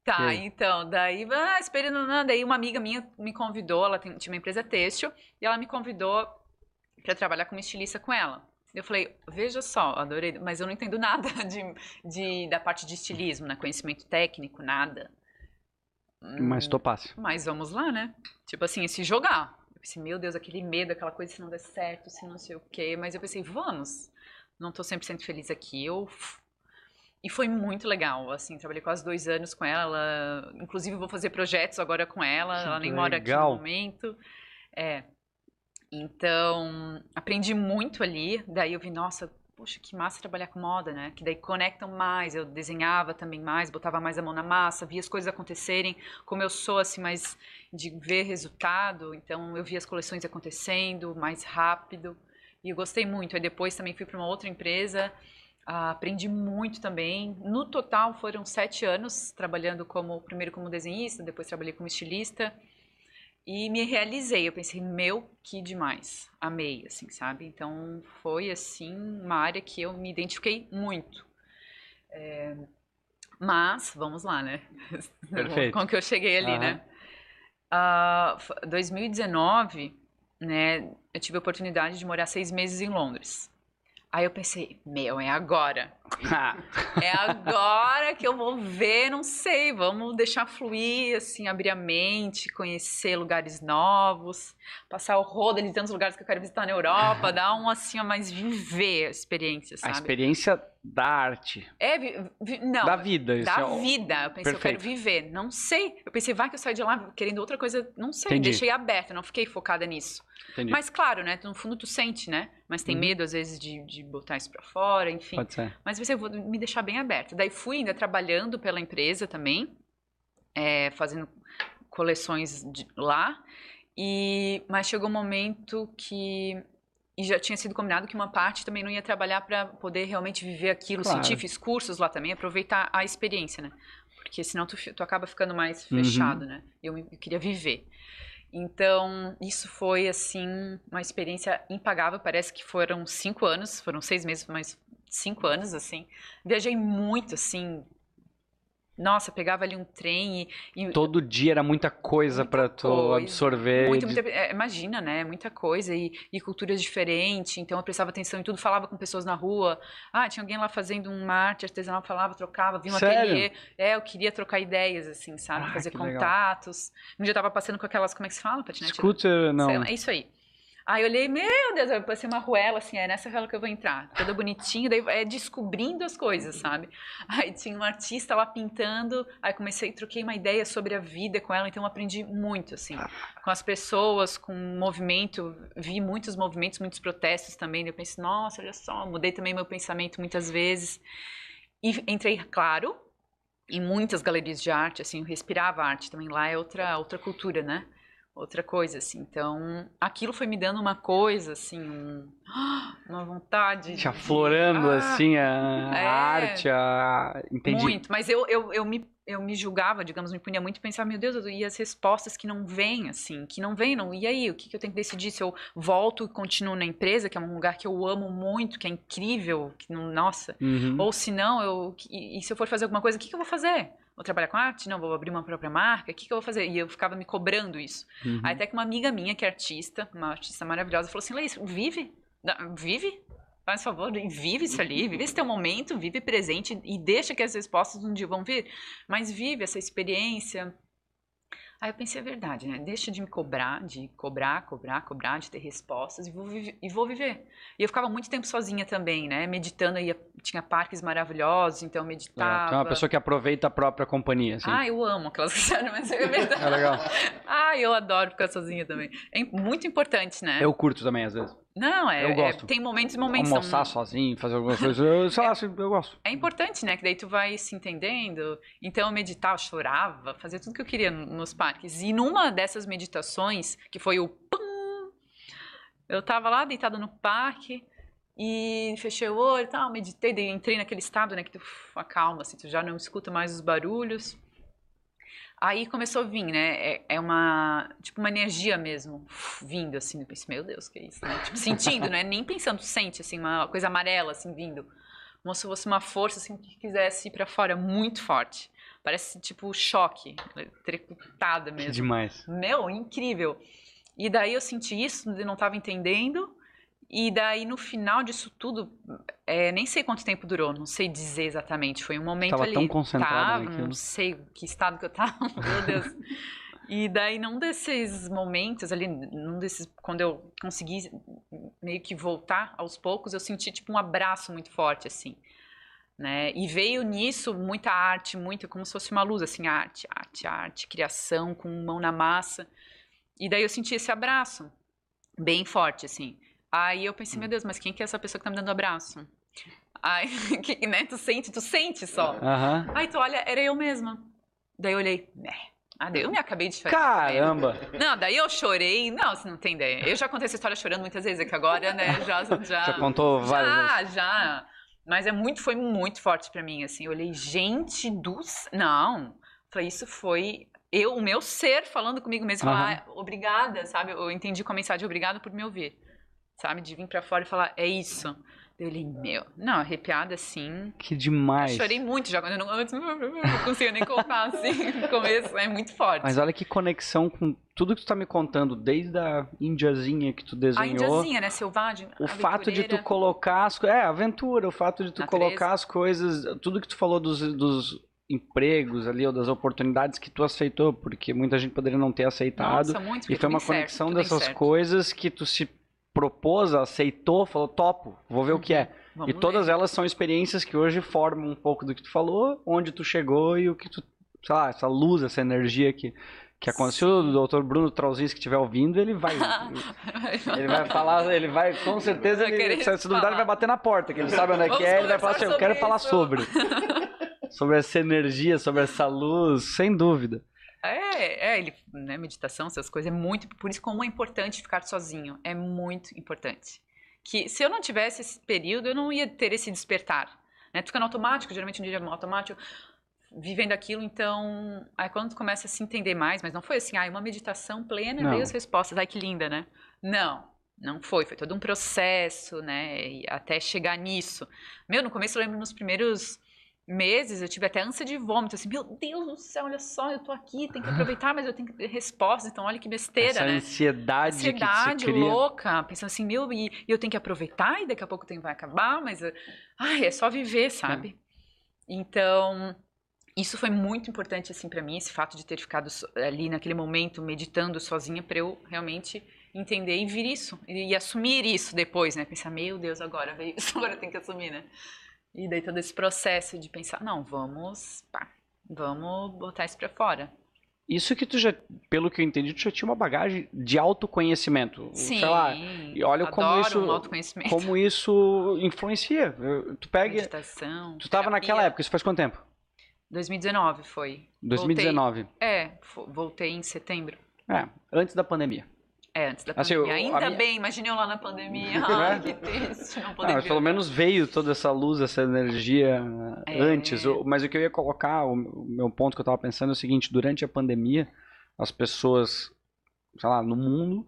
Tá, então, daí, ah, esperando, não, daí uma amiga minha me convidou, ela tem- tinha uma empresa têxtil, e ela me convidou para trabalhar como estilista com ela. Eu falei, veja só, adorei, mas eu não entendo nada de, de- da parte de estilismo, né? Conhecimento técnico, nada. mas Hum, topasse. Mas vamos lá, né? Tipo assim, se jogar. Eu pensei, meu Deus, aquele medo, aquela coisa se não der certo, se não sei o quê. Mas eu pensei, vamos. Não tô 100% feliz aqui. Eu... E foi muito legal, assim, trabalhei quase dois anos com ela. ela- Inclusive, vou fazer projetos agora com ela. Que ela nem mora aqui no legal. momento. É. Então, aprendi muito ali. Daí eu vi, nossa, poxa, que massa trabalhar com moda, né? Que daí conectam mais. Eu desenhava também mais, botava mais a mão na massa, via as coisas acontecerem. Como eu sou, assim, mais de ver resultado, então eu via as coleções acontecendo mais rápido. E eu gostei muito. Aí depois também fui para uma outra empresa, ah, aprendi muito também. No total foram sete anos trabalhando como primeiro como desenhista, depois trabalhei como estilista e me realizei. Eu pensei, meu, que demais, amei, assim, sabe? Então foi assim uma área que eu me identifiquei muito. É, Mas vamos lá, né? Perfeito. Como que eu cheguei ali, Aham. né? Ah, f- 2019, né? Eu tive a oportunidade de morar seis meses em Londres. Aí eu pensei, meu, é agora. É agora que eu vou ver, não sei, vamos deixar fluir, assim, abrir a mente, conhecer lugares novos, passar o rodo de tantos lugares que eu quero visitar na Europa, dar um assim, ó, mais viver a experiência, a sabe? experiência da arte, É, vi- vi- não, da vida. da é vida. Eu pensei, eu Perfeito. quero viver. Não sei. Eu pensei, vai que eu saio de lá querendo outra coisa. Não sei. Entendi. Deixei aberta, não fiquei focada nisso. Entendi. Mas claro, né? No fundo tu sente, né? Mas tem Uhum. medo às vezes de, de botar isso pra fora, enfim. Pode ser. Mas você vou me deixar bem aberta. Daí fui ainda trabalhando pela empresa também, é, fazendo coleções de- lá. E mas chegou um momento que e já tinha sido combinado que uma parte também não ia trabalhar para poder realmente viver aquilo, Claro. sentir, fiz cursos lá também, aproveitar a experiência, né? Porque senão tu, tu acaba ficando mais Uhum. fechado, né? Eu, eu queria viver. Então, isso foi, assim, uma experiência impagável. Parece que foram cinco anos, foram seis meses, mas cinco anos, assim. Viajei muito, assim. Nossa, pegava ali um trem e. e Todo dia era muita coisa pra tu coisa. absorver. muito, muita- é, imagina, né? Muita coisa e, e culturas diferentes. Então eu prestava atenção em tudo, falava com pessoas na rua. Ah, tinha alguém lá fazendo uma arte artesanal, falava, trocava, vi um Sério? ateliê. É, eu queria trocar ideias, assim, sabe? Ah, Fazer que legal. contatos. Um dia eu tava passando com aquelas, como é que se fala, patinete? Scooter, não. Sei lá, é isso aí. Aí eu olhei, meu Deus, vai ser uma ruela, assim, é nessa ruela que eu vou entrar. Toda bonitinha, daí é descobrindo as coisas, sabe? Aí tinha um artista lá pintando, aí comecei, troquei uma ideia sobre a vida com ela, então aprendi muito, assim, com as pessoas, com o movimento, vi muitos movimentos, muitos protestos também, eu pensei, nossa, olha só, mudei também meu pensamento muitas vezes. E entrei, claro, em muitas galerias de arte, assim, eu respirava arte também, lá é outra, outra cultura, né? Outra coisa, assim. Então, aquilo foi me dando uma coisa, assim, um, uma vontade. Te aflorando, ah, assim, a, é, arte, a... Entendi. Muito, mas eu, eu, eu, me, eu me julgava, digamos, me punha muito e pensava, meu Deus, e as respostas que não vêm, assim, que não vêm, não, e aí, o que, que eu tenho que decidir? Se eu volto e continuo na empresa, que é um lugar que eu amo muito, que é incrível, que não, nossa, Uhum. ou se não, eu, e, e se eu for fazer alguma coisa, o que, que eu vou fazer? Vou trabalhar com arte? Não, vou abrir uma própria marca? O que, que eu vou fazer? E eu ficava me cobrando isso. Uhum. Aí até que uma amiga minha, que é artista, uma artista maravilhosa, falou assim, Leis, vive, vive, faz favor, e vive isso ali, vive esse teu momento, vive presente e deixa que as respostas um dia vão vir, mas vive essa experiência. Aí eu pensei, é verdade, né? Deixa de me cobrar, de cobrar, cobrar, cobrar, de ter respostas e vou, vive- e vou viver. E eu ficava muito tempo sozinha também, né? Meditando, eu ia, tinha parques maravilhosos, então eu meditava. Tu é uma pessoa que aproveita a própria companhia, assim. Ah, eu amo aquelas coisas, mas é verdade. É legal. Ah, eu adoro ficar sozinha também. É muito importante, né? Eu curto também, às vezes. Não, é, Eu é- gosto. tem momentos e momentos. Almoçar são- sozinho, fazer alguma coisa. Eu, sei lá, assim, eu gosto. É importante, né? Que daí tu vai se entendendo. Então eu meditava, chorava, fazia tudo que eu queria no- nos parques. E numa dessas meditações, que foi o pum, eu tava lá deitada no parque e fechei o olho e tal, meditei, daí entrei naquele estado, né? Que tu uf, acalma, assim, tu já não escuta mais os barulhos. Aí começou a vir, né? É, é uma, tipo, uma energia mesmo, vindo, assim. Eu pensei, meu Deus, que é isso, né? Tipo, sentindo, né? Nem pensando, sente, assim, uma coisa amarela, assim, vindo. Como se fosse uma força, assim, que quisesse ir pra fora, muito forte. Parece, tipo, choque, trecutada mesmo. demais. Meu, incrível. E daí eu senti isso, não estava entendendo. E daí no final disso tudo, é, nem sei quanto tempo durou, não sei dizer exatamente. Foi um momento Tava ali. tão concentrada tava, naquilo. Não sei que estado que eu tava, meu Deus. E daí num desses momentos ali, num desses quando eu consegui meio que voltar aos poucos, eu senti tipo um abraço muito forte assim. Né? E veio nisso muita arte, muito como se fosse uma luz assim, arte, arte, arte, criação com mão na massa. E daí eu senti esse abraço bem forte assim. Aí eu pensei, meu Deus, mas quem que é essa pessoa que tá me dando abraço? Aí, que, né, tu sente, tu sente só. Aham. Aí tu olha, era eu mesma. Daí eu olhei, né? Ah, daí eu me acabei de chorar. Caramba! Não, daí eu chorei. Não, você não tem ideia. Eu já contei essa história chorando muitas vezes, é que agora, né, já... Já, Já contou várias já, vezes. já. Mas é muito, foi muito forte pra mim, assim. Eu olhei, gente do... c- Não. Falei, isso foi... Eu, o meu ser falando comigo mesmo, Aham. falar, "Ah, obrigada, sabe? Eu entendi com a mensagem, obrigada por me ouvir. Sabe? De vir pra fora e falar, é isso. Eu olhei, meu... Não, arrepiada, assim... Que demais. Chorei muito já quando eu não, antes, não conseguia nem contar assim no começo, é muito forte. Mas olha que conexão com tudo que tu tá me contando, desde a índiazinha que tu a desenhou. indiazinha, né, selvagem, O fato de tu colocar as coisas. É, aventura, o fato de tu Natureza. colocar as coisas. Tudo que tu falou dos, dos empregos ali, ou das oportunidades que tu aceitou, porque muita gente poderia não ter aceitado. Nossa, muito, e foi uma conexão tudo dessas coisas que tu se propôs, aceitou, falou, topo, vou ver o que é. Vamos e todas ver. elas são experiências que hoje formam um pouco do que tu falou, onde tu chegou e o que tu, sei lá, essa luz, essa energia que, que aconteceu. O doutor Bruno Trauzinski que estiver ouvindo, ele vai. ele vai falar, ele vai, com certeza, ele, se duvidar, ele vai bater na porta, que ele sabe onde é que é, ele vai falar assim, eu quero sobre falar isso." sobre. sobre essa energia, sobre essa luz, sem dúvida. É, é, ele, né, meditação, essas coisas, é muito, por isso como é importante ficar sozinho, é muito importante. Que se eu não tivesse esse período, eu não ia ter esse despertar, né, tu fica no automático, geralmente um dia automático, vivendo aquilo, então, aí quando tu começa a se entender mais, mas não foi assim, ah, uma meditação plena, Não. veio as respostas, ai que linda, né? Não, não foi, foi todo um processo, né, e até chegar nisso. Meu, no começo eu lembro nos primeiros meses, eu tive até ânsia de vômito, assim, meu Deus do céu, olha só, eu tô aqui, tenho que aproveitar, mas eu tenho que ter respostas, então olha que besteira, essa né? ansiedade, Ansiedade louca, pensando assim, meu, e, e eu tenho que aproveitar, e daqui a pouco o tempo vai acabar, mas, eh, ai, é só viver, sabe? Então, isso foi muito importante, assim, para mim, esse fato de ter ficado ali naquele momento, meditando sozinha, para eu realmente entender e vir isso. E, e assumir isso depois, né? Pensar, meu Deus, agora veio isso, agora eu tenho que assumir, né? E daí todo esse processo de pensar, não, vamos, pá, vamos botar isso pra fora. Isso que tu já, pelo que eu entendi, tu já tinha uma bagagem de autoconhecimento. Sim, Sei lá, e olha como isso, um como isso influencia. Tu pega, Meditação. tu tava terapia. naquela época, isso faz quanto tempo? 2019 foi. 2019. Voltei, é, voltei em setembro. É, antes da pandemia. É, antes da Assim, pandemia. Ainda minha- bem, imagine eu lá na pandemia. É. Ai, que triste, não Não, poder mas ver. pelo menos veio toda essa luz, essa energia É. antes. Mas o que eu ia colocar, o meu ponto que eu tava pensando é o seguinte: durante a pandemia, as pessoas, sei lá, no mundo,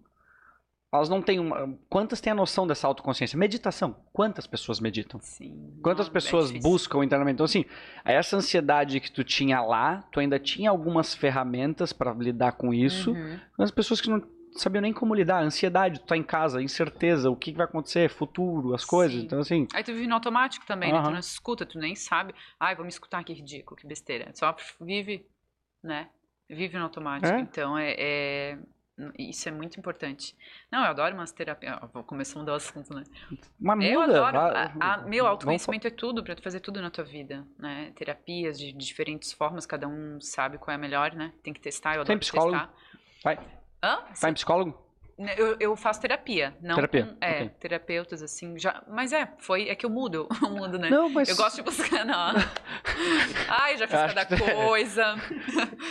elas não têm uma. Quantas têm a noção dessa autoconsciência? Meditação. Quantas pessoas meditam? Sim. Quantas Não, é pessoas difícil. buscam internamente? Então, assim, essa ansiedade que tu tinha lá, tu ainda tinha algumas ferramentas para lidar com isso. Uhum. As pessoas que não sabiam nem como lidar, ansiedade, tu tá em casa, incerteza, o que que vai acontecer, futuro, as coisas. Sim. Então, assim, Aí tu vive no automático também, né? Tu não se escuta, tu nem sabe. Ai, vou me escutar, que ridículo, que besteira. Só vive, né? Vive no automático. É. Então, é, é- Isso é muito importante. Não, eu adoro umas terapias. Vou começar a mudar o assunto, né? mas muda. Eu adoro. A, a- meu vamos autoconhecimento é tudo pra tu fazer tudo na tua vida, né? Terapias de, de diferentes formas, cada um sabe qual é a melhor, né? Tem que testar, eu adoro Tem psicólogo? testar. Vai. Hã? Vai em psicólogo? Eu, eu faço terapia, não Terapia, com- é, ok. terapeutas assim, já, mas é, foi é que eu mudo, eu mudo, né? Não, mas. Eu gosto de buscar na. Ai, já fiz acho cada que- coisa.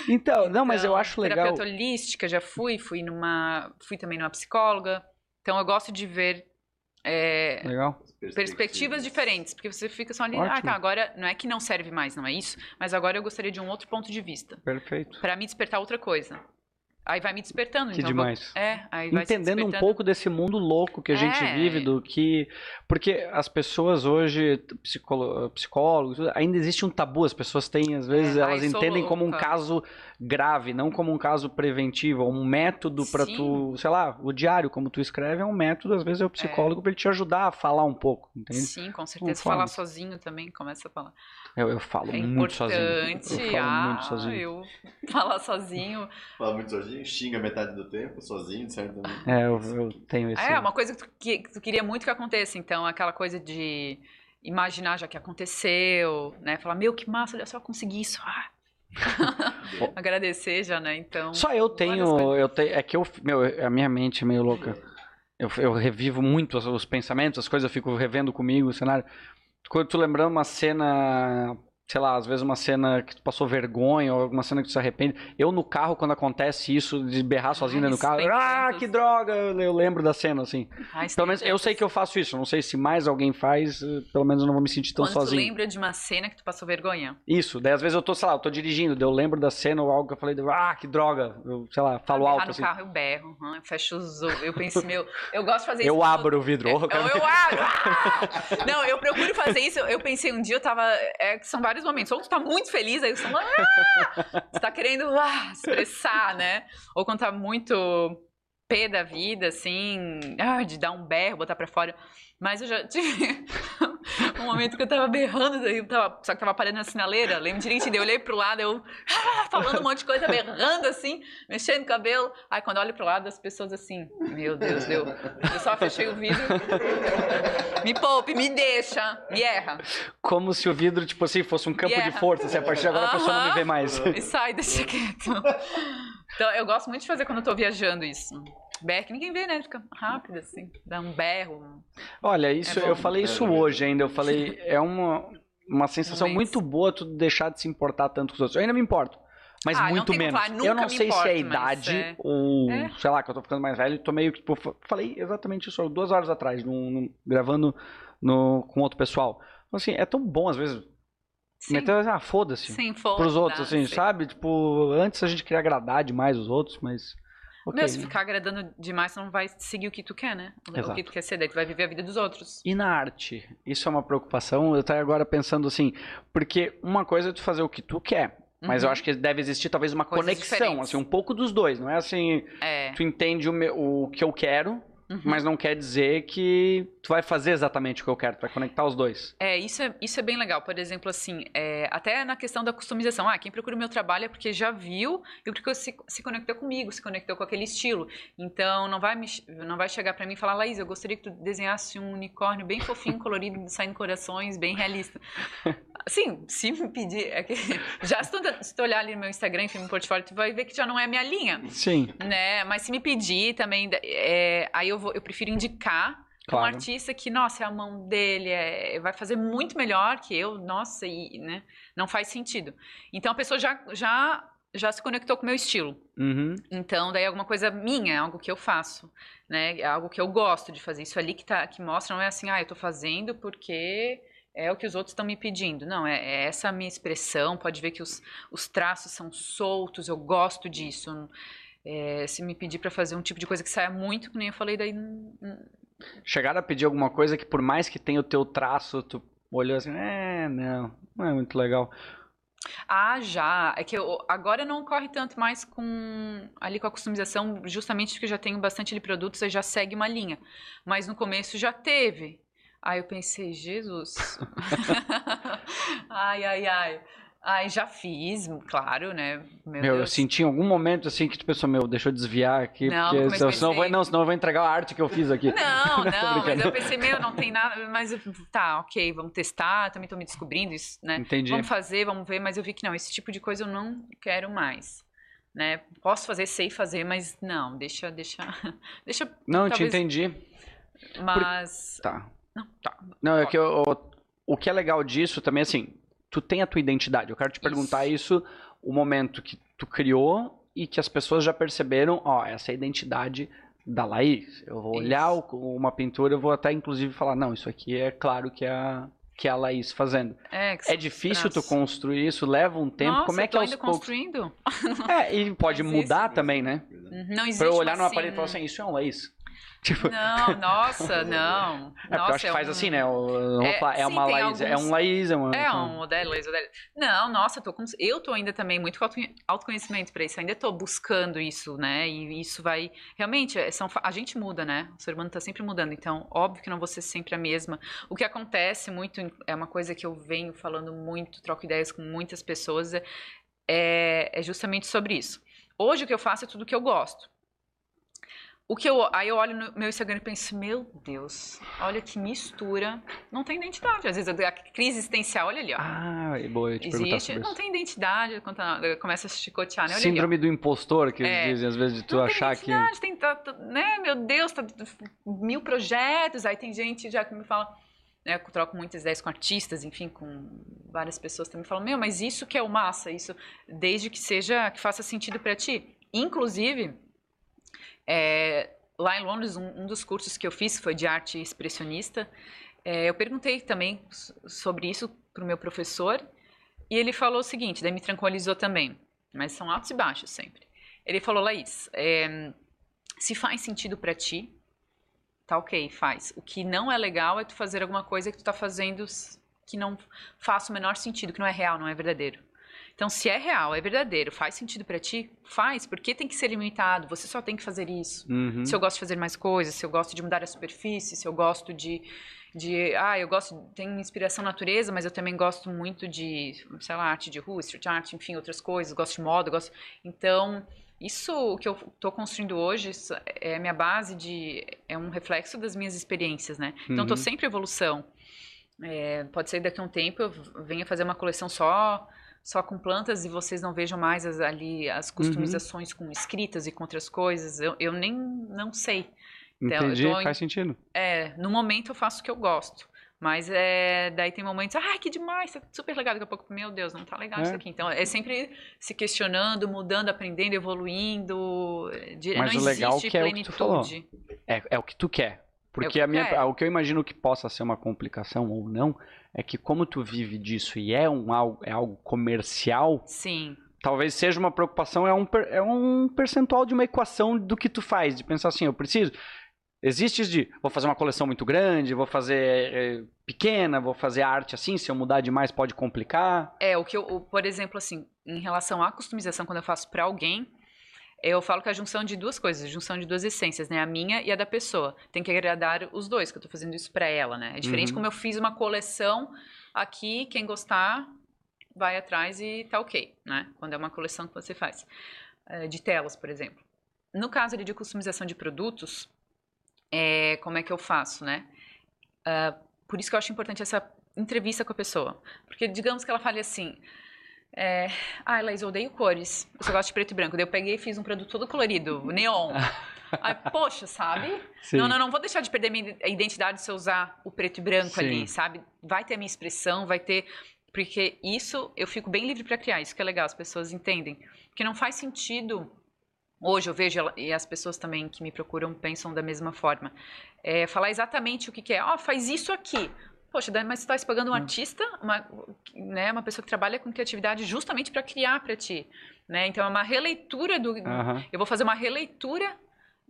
Então, não, mas eu Então, acho legal. Terapeuta holística, já fui, fui numa. Fui também numa psicóloga. Então eu gosto de ver é, Legal. perspectivas diferentes, porque você fica só ali, ah, Ótimo. tá, agora não é que não serve mais, não é isso, mas agora eu gostaria de um outro ponto de vista, Perfeito. Pra me despertar outra coisa. Aí vai me despertando, Que então eu vou- demais. É, aí vai Entendendo um pouco desse mundo louco que a gente É. vive, do que. Porque as pessoas hoje, psicolo- psicólogos, ainda existe um tabu. As pessoas têm, às vezes, É, elas ai, entendem como um caso grave, não como um caso preventivo, um método pra Sim. tu, sei lá, o diário, como tu escreve, é um método, às vezes é o psicólogo pra ele te ajudar a falar um pouco, entende? Sim, com certeza. Falar sozinho também, começa a falar. Eu, eu falo É muito sozinho. importante. Eu falo ah, muito sozinho. eu falar sozinho. Fala muito sozinho, xinga metade do tempo, sozinho, certo. É, eu, eu tenho esse. É, uma coisa que tu, que- que tu queria muito que aconteça. Então, aquela coisa de imaginar já que aconteceu, né? Falar, meu, que massa, olha só, eu consegui isso. Ah. Agradecer já, né? Então. Só eu tenho, eu tenho, é que eu, meu, a minha mente é meio louca. Eu, eu revivo muito os, os pensamentos, as coisas, eu fico revendo comigo o cenário. Quando tu lembrando uma cena, sei lá, às vezes uma cena que tu passou vergonha ou alguma cena que tu se arrepende. Eu no carro, quando acontece isso, de berrar sozinho dentro do carro, ah, que droga, eu, eu lembro da cena, assim. Pelo menos eu sei que eu faço isso, não sei se mais alguém faz, eh, pelo menos eu não vou me sentir tão Quando sozinho. tu lembra de uma cena que tu passou vergonha. Isso, daí às vezes eu tô, sei lá, eu tô dirigindo, daí eu lembro da cena ou algo que eu falei, ah, que droga, eu, sei lá, falo Ah, alto no assim. carro, eu berro. hum, Eu fecho os olhos. Eu penso, meu, eu gosto de fazer isso. Eu abro o vidro. É, eu, eu abro! ah! Não, eu procuro fazer isso. Eu pensei um dia, eu tava. É, são vários momentos. Ou tu tá muito feliz, aí você. Ah! Tá querendo ah, expressar, né? Ou quando tá muito pé da vida, assim, ah, de dar um berro, botar pra fora. Mas eu já tive um momento que eu tava berrando, eu tava, só que tava parando na sinaleira, lembro direitinho, eu olhei pro lado, eu ah, falando um monte de coisa, berrando assim, mexendo o cabelo. Aí quando eu olho pro lado, as pessoas assim, meu Deus, deu. Eu só fechei o vidro. Me poupe, me deixa, me erra. Como se o vidro, tipo assim, fosse um campo de força. Se a partir de agora a pessoa não me vê mais. E sai, deixa quieto. Então, eu gosto muito de fazer quando eu tô viajando isso. Que ninguém vê, né? Fica rápido, assim. Dá um berro. um- Olha, isso É eu falei isso hoje ainda. Eu falei, é uma, uma sensação Momentos. muito boa tu deixar de se importar tanto com os outros. Eu ainda me importo. Mas Ah, muito menos. falar, eu não sei se é a importo, idade é- ou, É. sei lá, que eu tô ficando mais velho. Tô meio que, tipo, fa- falei exatamente isso duas horas atrás, num- num- gravando no, com outro pessoal. Então, Assim, é tão bom às vezes. Sim, Meter, ah, foda-se. sim foda Pros outros, assim, sim. sabe? Tipo, antes a gente queria agradar demais os outros, mas. Ok, Meu, se ficar agradando demais, tu não vai seguir o que tu quer, né? O Exato. que tu quer ser, daí tu vai viver a vida dos outros. E na arte? Isso é uma preocupação. Eu tô agora pensando assim, porque uma coisa é tu fazer o que tu quer, mas Uhum. eu acho que deve existir talvez uma Coisas conexão, diferentes. assim, um pouco dos dois. Não é assim, É. tu entende o, meu- o que eu quero, Uhum. mas não quer dizer que tu vai fazer exatamente o que eu quero, tu vai conectar os dois. É, isso é, isso é bem legal. Por exemplo, assim, é, até na questão da customização. Ah, quem procura o meu trabalho é porque já viu e porque se, se conectou comigo, se conectou com aquele estilo. Então, não vai, me, não vai chegar pra mim e falar, Laís, eu gostaria que tu desenhasse um unicórnio bem fofinho, colorido, saindo corações, bem realista. Sim, se me pedir. É que, já se tu, se tu olhar ali no meu Instagram, enfim, no portfólio, tu vai ver que já não é a minha linha. Sim, Né? Mas se me pedir também, é, aí eu, vou, eu prefiro indicar um claro. artista que, nossa, é a mão dele, é, vai fazer muito melhor que eu, nossa, e né, não faz sentido. Então a pessoa já, já, já se conectou com o meu estilo. Uhum. Então, daí é alguma coisa minha, é algo que eu faço, né? É algo que eu gosto de fazer. Isso ali que, tá, que mostra, não é assim, ah, eu tô fazendo porque é o que os outros estão me pedindo. Não, é, é essa a minha expressão. Pode ver que os, os traços são soltos, eu gosto disso. É, se me pedir para fazer um tipo de coisa que saia muito, que nem eu falei, daí Chegaram a pedir alguma coisa que por mais que tenha o teu traço, tu olhou assim, é, não, não é muito legal. Ah, já. É que eu, agora não corre tanto mais com ali com a customização, justamente porque eu já tenho bastante ali produtos, aí já segue uma linha. Mas no começo já teve. Aí eu pensei, Jesus. ai, ai, ai. Aí já fiz, claro, né? Meu, Meu, eu senti em algum momento assim que tu pensou, meu, deixa eu desviar aqui, Não, porque começo senão, senão, eu vou, não, senão eu vou entregar a arte que eu fiz aqui. Não, Tô não, mas eu pensei, meu, não tem nada, mas eu- tá, ok, vamos testar, também tô me descobrindo isso, né? Entendi. Vamos fazer, vamos ver, mas eu vi que não, esse tipo de coisa eu não quero mais. Né? Posso fazer, sei fazer, mas não, deixa, deixa, deixa, Não, eu te talvez- entendi. mas Tá. Não, tá. Não, é que eu- o que é legal disso também, assim, tu tem a tua identidade. Eu quero te perguntar isso, o momento que tu criou e que as pessoas já perceberam, ó, essa é a identidade da Laís. Eu vou olhar o- uma pintura, eu vou até inclusive falar, não, isso aqui é claro que é a, que é a Laís fazendo. é, É difícil tu traços. construir isso, leva um tempo. Nossa, Como é eu que tô aos poucos. construindo? É, e pode mudar também, né? Uhum, Não existe Pra eu olhar uma, numa assim, parede e falar assim, isso é um Laís. Tipo, Não, nossa, não. é eu Nossa, acho que é faz um- assim, né? O- eu É, é sim, uma Laís, é alguns- um Laís, é uma. É um modelo, isso, modelo. Não, nossa, eu tô, com- eu tô ainda também muito com auto- autoconhecimento para isso. Ainda tô buscando isso, né? E isso vai. Realmente, é, são, a gente muda, né? O ser humano tá sempre mudando. Então, óbvio que não vou ser sempre a mesma. O que acontece muito, é uma coisa que eu venho falando muito, troco ideias com muitas pessoas, é, é, é justamente sobre isso. Hoje o que eu faço é tudo que eu gosto. O que eu, aí eu olho no meu Instagram e penso, meu Deus, olha que mistura. Não tem identidade. Às vezes a crise existencial, olha ali, ó. Ah, é boa eu te Existe, não tem identidade, quando tá- começa a chicotear, né? Olha Síndrome do impostor, que É. dizem, às vezes, de tu ali, achar não que. tem identidade, tem, tá- tá- né? Meu Deus, tá, mil projetos, aí tem gente já que me fala, né, eu troco muitas ideias com artistas, enfim, com várias pessoas também falam, meu, mas isso que é o massa, isso, desde que seja, que faça sentido pra ti. Inclusive, é, lá em Londres, um, um dos cursos que eu fiz foi de arte expressionista. É, eu perguntei também sobre isso para o meu professor e ele falou o seguinte, daí me tranquilizou também, mas são altos e baixos sempre. Ele falou, Laís, é, se faz sentido para ti, tá ok, faz. O que não é legal é tu fazer alguma coisa que tu tá fazendo que não faça o menor sentido, que não é real, não é verdadeiro. Então, se é real, é verdadeiro, faz sentido para ti, faz, porque tem que ser limitado, você só tem que fazer isso. Uhum. Se eu gosto de fazer mais coisas, se eu gosto de mudar a superfície, se eu gosto de, de ah, eu gosto, tenho inspiração na natureza, mas eu também gosto muito de, sei lá, arte de rua, street art, enfim, outras coisas, gosto de moda, gosto. Então, isso que eu estou construindo hoje é a minha base de é um reflexo das minhas experiências, né? Então, estou Uhum. sempre em evolução. É, pode ser daqui a um tempo eu venha fazer uma coleção só só com plantas e vocês não vejam mais as, ali as customizações com escritas e com outras coisas. Eu, eu nem não sei. Então, Entendi, em- faz sentido. É, no momento eu faço o que eu gosto. Mas é, daí tem momentos, ai, que demais, tá super legal. Daqui a pouco, meu Deus, não tá legal É. isso aqui. Então, é sempre se questionando, mudando, aprendendo, evoluindo. Mas não o legal existe que é o que tu falou. É, é o que tu quer. Porque que a minha, quero. o que eu imagino que possa ser uma complicação ou não, é que como tu vive disso e é, um, algo, é algo comercial, Sim, talvez seja uma preocupação, é um, é um percentual de uma equação do que tu faz, de pensar assim, eu preciso. Existe de, vou fazer uma coleção muito grande, vou fazer eh, pequena, vou fazer arte assim, se eu mudar demais pode complicar. É, o que eu, por exemplo, assim, em relação à customização, quando eu faço para alguém, Eu falo que é a junção de duas coisas, a junção de duas essências, né? A minha e a da pessoa. Tem que agradar os dois, que eu tô fazendo isso pra ela, né? É diferente Uhum. como eu fiz uma coleção aqui, quem gostar vai atrás e tá ok, né? Quando é uma coleção que você faz. Eh, De telas, por exemplo. No caso de customização de produtos, é, como é que eu faço, né? Ah, por isso que eu acho importante essa entrevista com a pessoa. Porque digamos que ela fale assim... É, ah, Laís, eu odeio cores. Eu só gosto de preto e branco. Daí eu peguei e fiz um produto todo colorido, neon. Aí, poxa, sabe? Sim. Não, não, não vou deixar de perder minha identidade se eu usar o preto e branco Sim. ali, sabe? Vai ter a minha expressão, vai ter. Porque isso eu fico bem livre para criar, isso que é legal, as pessoas entendem. Porque não faz sentido. Hoje eu vejo, e as pessoas também que me procuram pensam da mesma forma. É, falar exatamente o que, que é. Ó, faz isso aqui. Poxa, mas você está pagando um Hum. artista, uma, né, uma pessoa que trabalha com criatividade justamente para criar para ti. Né? Então é uma releitura do, Aham. eu vou fazer uma releitura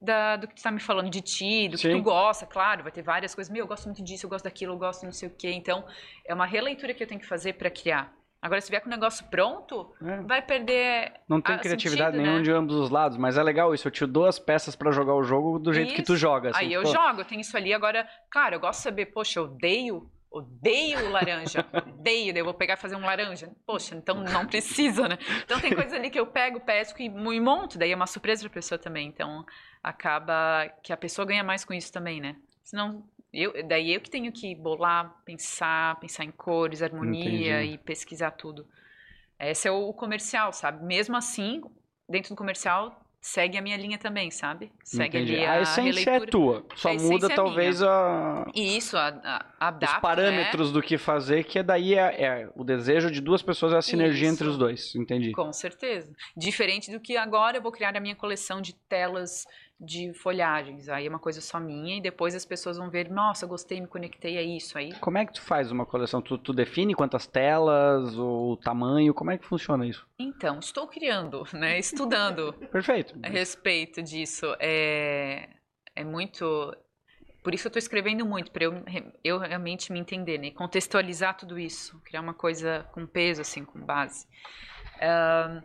da- do que tu está me falando de ti, do que Sim. tu gosta, claro, vai ter várias coisas. Meu, eu gosto muito disso, eu gosto daquilo, eu gosto não sei o quê. Então, é uma releitura que eu tenho que fazer para criar. Agora, se vier com o negócio pronto, É. vai perder. Não tem Ah, criatividade sentido, nenhuma né? de ambos os lados, mas é legal isso. Eu te dou as peças pra jogar o jogo do jeito que tu Isso. joga. assim, Aí eu pô. jogo, eu tenho isso ali. Agora, claro, eu gosto de saber, poxa, eu odeio, odeio laranja, odeio, daí eu vou pegar e fazer um laranja. Poxa, então não precisa, né? Então tem coisas ali que eu pego, pesco e, e monto, daí é uma surpresa pra pessoa também. Então acaba que a pessoa ganha mais com isso também, né? Senão, eu, daí eu que tenho que bolar, pensar, pensar em cores, harmonia Entendi. e pesquisar tudo. Esse é o comercial, sabe? Mesmo assim, dentro do comercial, segue a minha linha também, sabe? Segue Entendi. ali A, a, essência é releitura. tua. Só A muda é talvez a, E isso, a, a, adapta, os parâmetros do que fazer, que é daí é, é o desejo de duas pessoas, é a sinergia Isso. entre os dois. Entendi. Né? Com certeza. Diferente do que agora eu vou criar a minha coleção de telas de folhagens. Aí é uma coisa só minha e depois as pessoas vão ver, nossa, gostei, me conectei a isso. Aí Como é que tu faz uma coleção? Tu, tu define quantas telas, o tamanho, como é que funciona isso? Então, estou criando, né? Estudando Perfeito. a respeito disso. É, é muito. Por isso eu estou escrevendo muito, para eu, eu realmente me entender, né? Contextualizar tudo isso, criar uma coisa com peso, assim, com base. Ahn,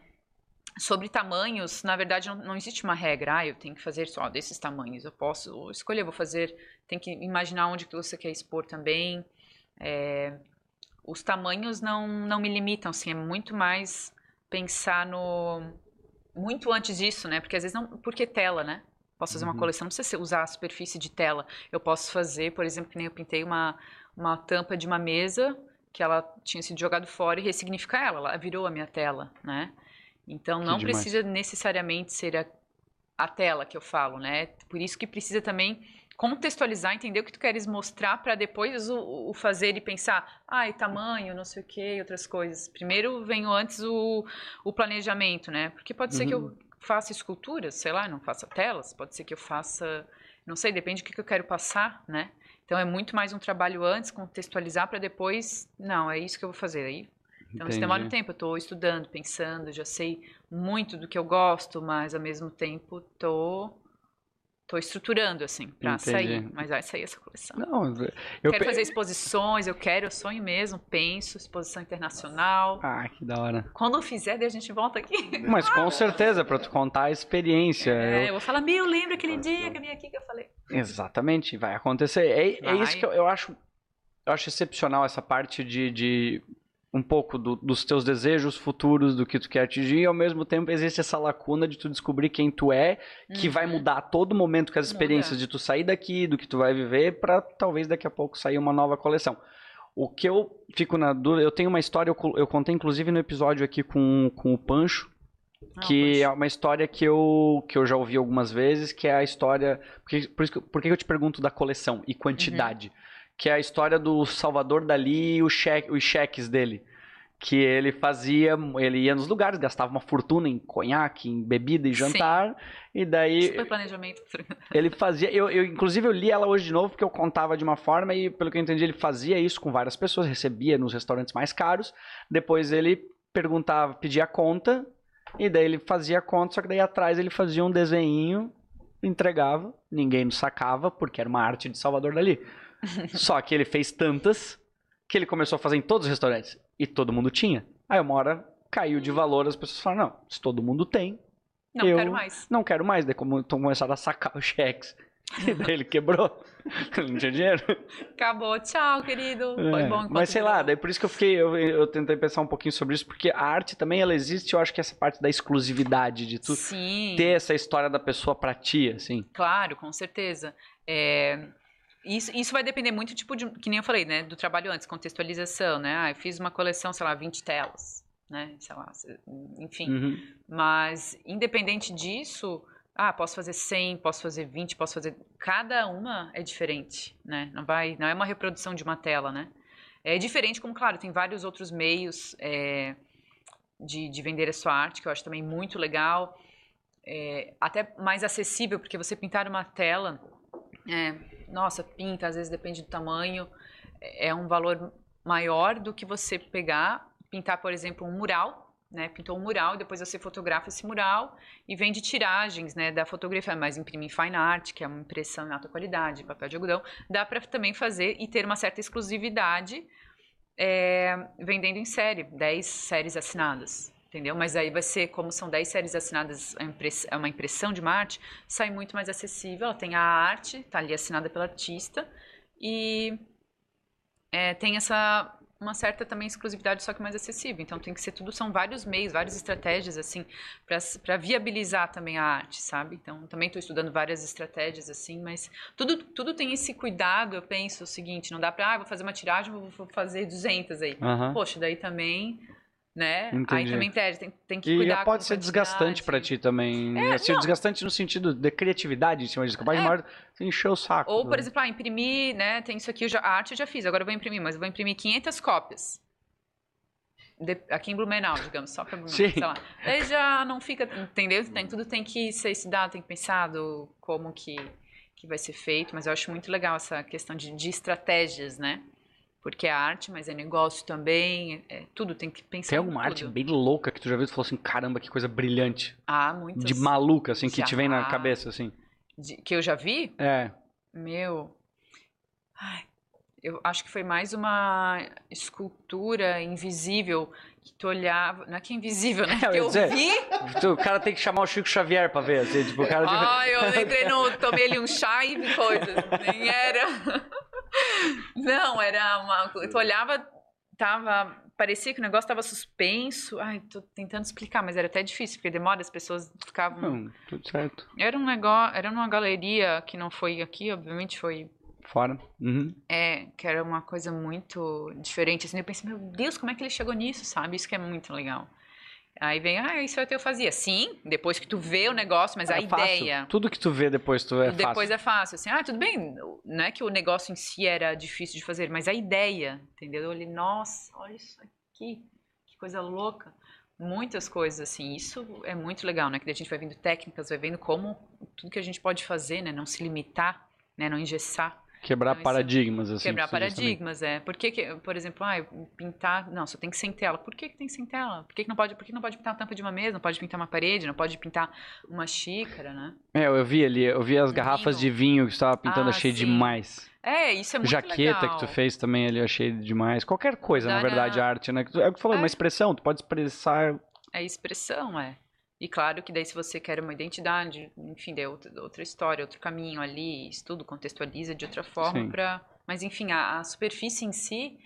sobre tamanhos, na verdade, não, não existe uma regra. Ah, eu tenho que fazer só desses tamanhos. Eu posso escolher, vou fazer. Tem que imaginar onde que você quer expor também. É, os tamanhos não, não me limitam, assim, é muito mais pensar no muito antes disso, né? Porque às vezes não, porque tela, né? Posso fazer Uhum. uma coleção, não precisa usar a superfície de tela. Eu posso fazer, por exemplo, que nem eu pintei uma uma tampa de uma mesa que ela tinha sido jogado fora e ressignificar ela, ela virou a minha tela, né? Então Que não demais. precisa necessariamente ser a, a tela que eu falo, né? Por isso que precisa também contextualizar, entender o que tu queres mostrar para depois o, o fazer e pensar, ai, tamanho, não sei o que, outras coisas. Primeiro vem antes o, o planejamento, né? Porque pode ser que Uhum. eu faça esculturas, sei lá, não faça telas, pode ser que eu faça, não sei, depende do que que eu quero passar, né? Então é muito mais um trabalho antes, contextualizar para depois, não, é isso que eu vou fazer. Aí então, isso demora um Entendi. tempo. Eu estou estudando, pensando, já sei muito do que eu gosto, mas ao mesmo tempo tô, tô estruturando, assim, para Entendi. sair. Mas vai sair essa coleção. Não, eu quero pe- fazer exposições, eu quero, eu sonho mesmo, penso, exposição internacional. Ah, que da hora. Quando eu fizer, daí a gente volta aqui. Mas com certeza, pra tu contar a experiência. É, eu- eu vou falar, meu, lembra aquele dia que eu vim aqui que eu falei. Exatamente, vai acontecer. É, é Vai. isso que eu, eu acho. Eu acho excepcional essa parte de, de um pouco do- dos teus desejos futuros, do que tu quer atingir, e ao mesmo tempo existe essa lacuna de tu descobrir quem tu é, que vai Uhum. mudar a todo momento com as Muda. experiências de tu sair daqui, do que tu vai viver, pra talvez daqui a pouco sair uma nova coleção. O que eu fico na dúvida, eu tenho uma história, eu, eu contei inclusive no episódio aqui com, com o Pancho, Ah, que poxa. é uma história que eu, que eu já ouvi algumas vezes, que é a história. Porque, por, isso que, por que eu te pergunto da coleção e quantidade? Que é a história do Salvador Dali e o cheque, os cheques dele. Que ele fazia, ele ia nos lugares, gastava uma fortuna em conhaque, em bebida e Sim. jantar, e daí Super planejamento. ele fazia. Eu, eu, inclusive, eu li ela hoje de novo, porque eu contava de uma forma, e pelo que eu entendi, ele fazia isso com várias pessoas, recebia nos restaurantes mais caros. Depois ele perguntava, pedia a conta, e daí ele fazia a conta, só que daí atrás ele fazia um desenho, entregava, ninguém sacava, porque era uma arte de Salvador Dali. Só que ele fez tantas que ele começou a fazer em todos os restaurantes. E todo mundo tinha. Aí uma hora caiu de valor, as pessoas falaram, não, se todo mundo tem, Não Eu- quero mais. Não quero mais, daí como tô começando a sacar os cheques. E daí ele quebrou. não tinha dinheiro. Acabou, tchau, querido. Foi É, bom enquanto Mas sei lá, daí por isso que eu fiquei, eu, eu tentei pensar um pouquinho sobre isso, porque a arte também ela existe, eu acho que essa parte da exclusividade, de tu Sim. ter essa história da pessoa pra ti, assim. Claro, com certeza. É, isso, isso vai depender muito, tipo, de, que nem eu falei, né? Do trabalho antes, contextualização, né? Ah, eu fiz uma coleção, sei lá, 20 telas, né? Sei lá, enfim. Uhum. Mas, independente disso, ah, posso fazer 100, posso fazer 20, posso fazer... Cada uma é diferente, né? Não, vai, não é uma reprodução de uma tela, né? É diferente, como, claro, tem vários outros meios é, de, de vender a sua arte, que eu acho também muito legal. É, até mais acessível, porque você pintar uma tela, é, nossa, pinta, às vezes depende do tamanho, é um valor maior do que você pegar, pintar, por exemplo, um mural, né? Pintou um mural depois você fotografa esse mural e vende tiragens, né, da fotografia, mas imprimir em fine art, que é uma impressão em alta qualidade, papel de algodão, dá para também fazer e ter uma certa exclusividade é, vendendo em série, 10 séries assinadas. Entendeu? Mas aí vai ser, como são 10 séries assinadas, é uma impressão de uma arte, sai muito mais acessível. Ela tem a arte, tá ali assinada pelo artista, e é, tem essa uma certa também exclusividade, só que mais acessível. Então tem que ser tudo, são vários meios, várias estratégias, assim, para viabilizar também a arte, sabe? Então também estou estudando várias estratégias, assim, mas tudo, tudo tem esse cuidado, eu penso o seguinte, não dá para, ah, vou fazer uma tiragem, vou, vou fazer 200 aí. Aham. Poxa, daí também, né? Aí Entendi. também perde, tem, tem que E cuidar com pode ser desgastante pra quantidade. ti também. É, assim, desgastante no sentido de criatividade em cima disso. Capaz de É. hora você encher o saco. Ou, por exemplo, ah, imprimir, né? Tem isso aqui, já, a arte eu já fiz, agora eu vou imprimir, mas eu vou imprimir 500 cópias. De- aqui em Blumenau, digamos, só pra Blumenau, Sim. sei lá. Aí já não fica, entendeu? Tem, tudo tem que ser estudado, tem que pensar como que, que vai ser feito, mas eu acho muito legal essa questão de, de estratégias, né? Porque é arte, mas é negócio também, é, tudo tem que pensar Tem em alguma arte bem louca que tu já viu e falou assim, caramba, que coisa brilhante. Ah, muitas. De maluca, assim, que te vem na cabeça, assim. de- que eu já vi, É. Meu. Ai, eu acho que foi mais uma escultura invisível que tu olhava. Não é que é invisível, né? Eu Que eu dizer. vi. Tu- O cara tem que chamar o Chico Xavier pra ver, assim, tipo, o cara... Ai, eu entrei no. Tomei ali um chá e vi coisas. Nem era. Não, era uma. Tu olhava, tava. Parecia que o negócio tava suspenso. Ai, tô tentando explicar, mas era até difícil, porque demora, as pessoas ficavam. Não, tudo certo. Era um negócio. Era numa galeria que não foi aqui, obviamente foi Fora. Uhum. É, que era uma coisa muito diferente, assim, eu pensei, meu Deus, como é que ele chegou nisso, sabe? Isso que é muito legal. Aí vem, ah, isso até eu fazia. Sim, depois que tu vê o negócio, mas a É fácil. ideia... Tudo que tu vê depois tu é depois fácil. é fácil, assim, ah, tudo bem, não é que o negócio em si era difícil de fazer, mas a ideia, entendeu? Eu olhei, nossa, olha isso aqui, que coisa louca. Muitas coisas, assim, isso é muito legal, né? Que a gente vai vendo técnicas, vai vendo como tudo que a gente pode fazer, né? Não se limitar, né? Não engessar. Quebrar Então, paradigmas, assim. Quebrar diz também. paradigmas, é. Por que, que por exemplo, ah, pintar. Não, só tem que ser em tela. Por que, que tem que ser em tela? Por que, que não pode, por que não pode pintar a tampa de uma mesa? Não pode pintar uma parede? Não pode pintar uma xícara, né? É, eu vi ali, eu vi as garrafas vinho. de vinho que tu tava pintando, Ah, achei sim. demais. É, isso é muito Jaqueta legal. que tu fez também ali, achei demais. Qualquer coisa, na Dá verdade, na- arte, né? É o que tu falou, É. uma expressão, tu pode expressar. É expressão, é. E claro que daí se você quer uma identidade, enfim, daí é outra, outra história, outro caminho ali, estudo, contextualiza de outra forma para, mas enfim, a, a superfície em si,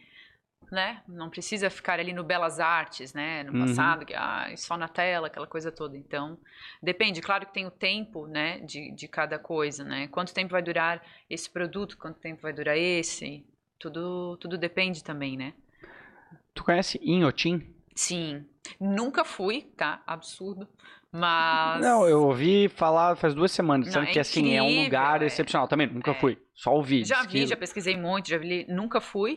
né, não precisa ficar ali no belas artes, né, no Uhum. passado, que ah, só na tela, aquela coisa toda. Então, depende, claro que tem o tempo, né, de, de cada coisa, né? Quanto tempo vai durar esse produto, quanto tempo vai durar esse? Tudo tudo depende também, né? Tu conhece Inhotim? Sim. Nunca fui, tá? Absurdo. Mas. Não, eu ouvi falar faz duas semanas, dizendo é que assim, é um incrível, lugar é. excepcional. Também, nunca É. fui. Só ouvi. Já vi, que- já pesquisei muito, já vi, nunca fui,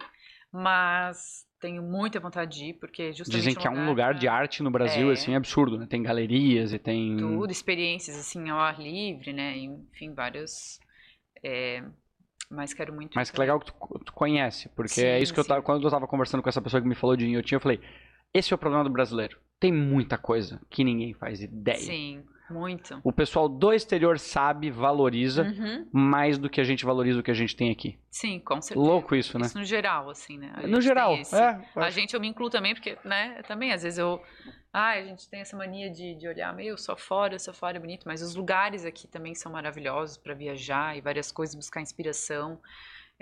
mas tenho muita vontade de ir, porque justamente Dizem que é um lugar pra- de arte no Brasil, É. assim, absurdo, né? Tem galerias e tem. Tudo, experiências assim ao ar livre, né? Enfim, vários. é, Mas quero muito. Mas que legal que tu, tu conhece, porque é Sim, isso que eu sim. tava. Quando eu tava conversando com essa pessoa que me falou de Inhotim, eu falei: esse é o problema do brasileiro. Tem muita coisa que ninguém faz ideia. Sim, muito. O pessoal do exterior sabe, valoriza Uhum, mais do que a gente valoriza o que a gente tem aqui. Sim, com certeza. Louco isso, né? Isso no geral, assim, né? No geral, esse- é. A gente, eu me incluo também, porque, né, também, às vezes eu Ah, a gente tem essa mania de, de olhar, meu, só fora, só fora é bonito, mas os lugares aqui também são maravilhosos para viajar e várias coisas, buscar inspiração.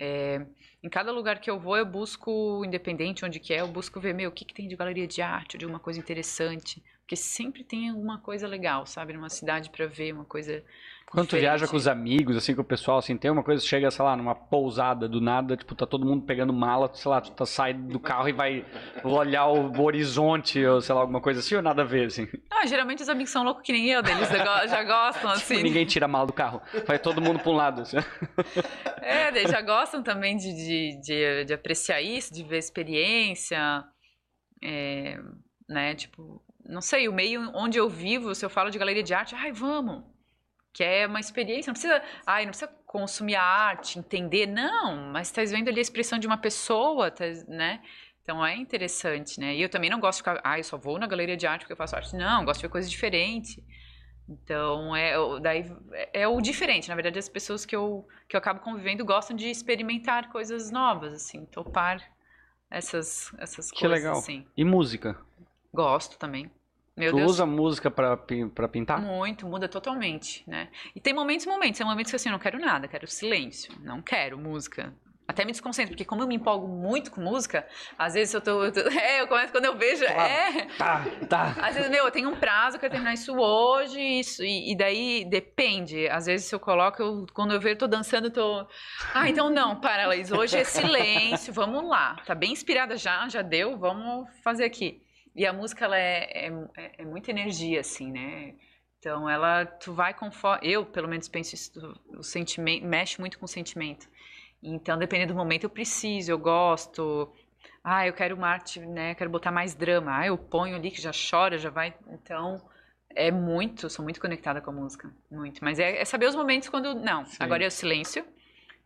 É, em cada lugar que eu vou, eu busco, independente onde que é, eu busco ver, meu, o que, que tem de galeria de arte, de alguma coisa interessante. Porque sempre tem alguma coisa legal, sabe? Numa cidade para ver uma coisa. Quando tu viaja com os amigos, assim, com o pessoal, assim, tem uma coisa, chega, sei lá, numa pousada do nada, tipo, tá todo mundo pegando mala, sei lá, tu tá saindo do carro e vai olhar o horizonte, ou sei lá, alguma coisa assim, ou nada a ver, assim? Ah, geralmente os amigos são loucos que nem eu, deles já gostam, assim. Tipo, ninguém tira a mala do carro, vai todo mundo pra um lado, assim. É, eles já gostam também de, de, de, de apreciar isso, de ver experiência, é, né, tipo, não sei, o meio onde eu vivo, se eu falo de galeria de arte, ai, vamos. Que é uma experiência, não precisa, ai, não precisa consumir a arte, entender, não, mas estás vendo ali a expressão de uma pessoa, tá, né? Então é interessante, né? E eu também não gosto de ficar, ah, eu só vou na galeria de arte porque eu faço arte. Não, gosto de ver coisas diferentes. Então, é, daí, é, é o diferente. Na verdade, as pessoas que eu, que eu acabo convivendo gostam de experimentar coisas novas, assim, topar essas, essas que coisas. legal. Assim. E música? Gosto também. Meu tu Deus. usa música pra pintar? Muito, muda totalmente, né? E tem momentos e momentos. Tem momentos que assim, eu não quero nada, quero silêncio. Não quero música. Até me desconcentro, porque como eu me empolgo muito com música, às vezes eu tô. eu tô- é, eu começo quando eu vejo. É. Tá, tá. Às vezes, meu, eu tenho um prazo, eu quero terminar isso hoje, isso, e, e daí depende. Às vezes, se eu coloco, eu- quando eu vejo, eu tô dançando, eu tô. Ah, então não, para, Laís, hoje é silêncio, vamos lá. Tá bem inspirada já, já deu, vamos fazer aqui. E a música, ela é, é, é- é muita energia, assim, né? Então, ela, tu vai conforme. Eu, pelo menos, penso isso, o sentimento, mexe muito com o sentimento. Então, dependendo do momento, eu preciso, eu gosto. Ah, eu quero uma arte, né? Quero botar mais drama. Ah, eu ponho ali que já chora, já vai. Então, é muito, sou muito conectada com a música, muito. Mas é, é saber os momentos quando não. Sim. Agora é o silêncio.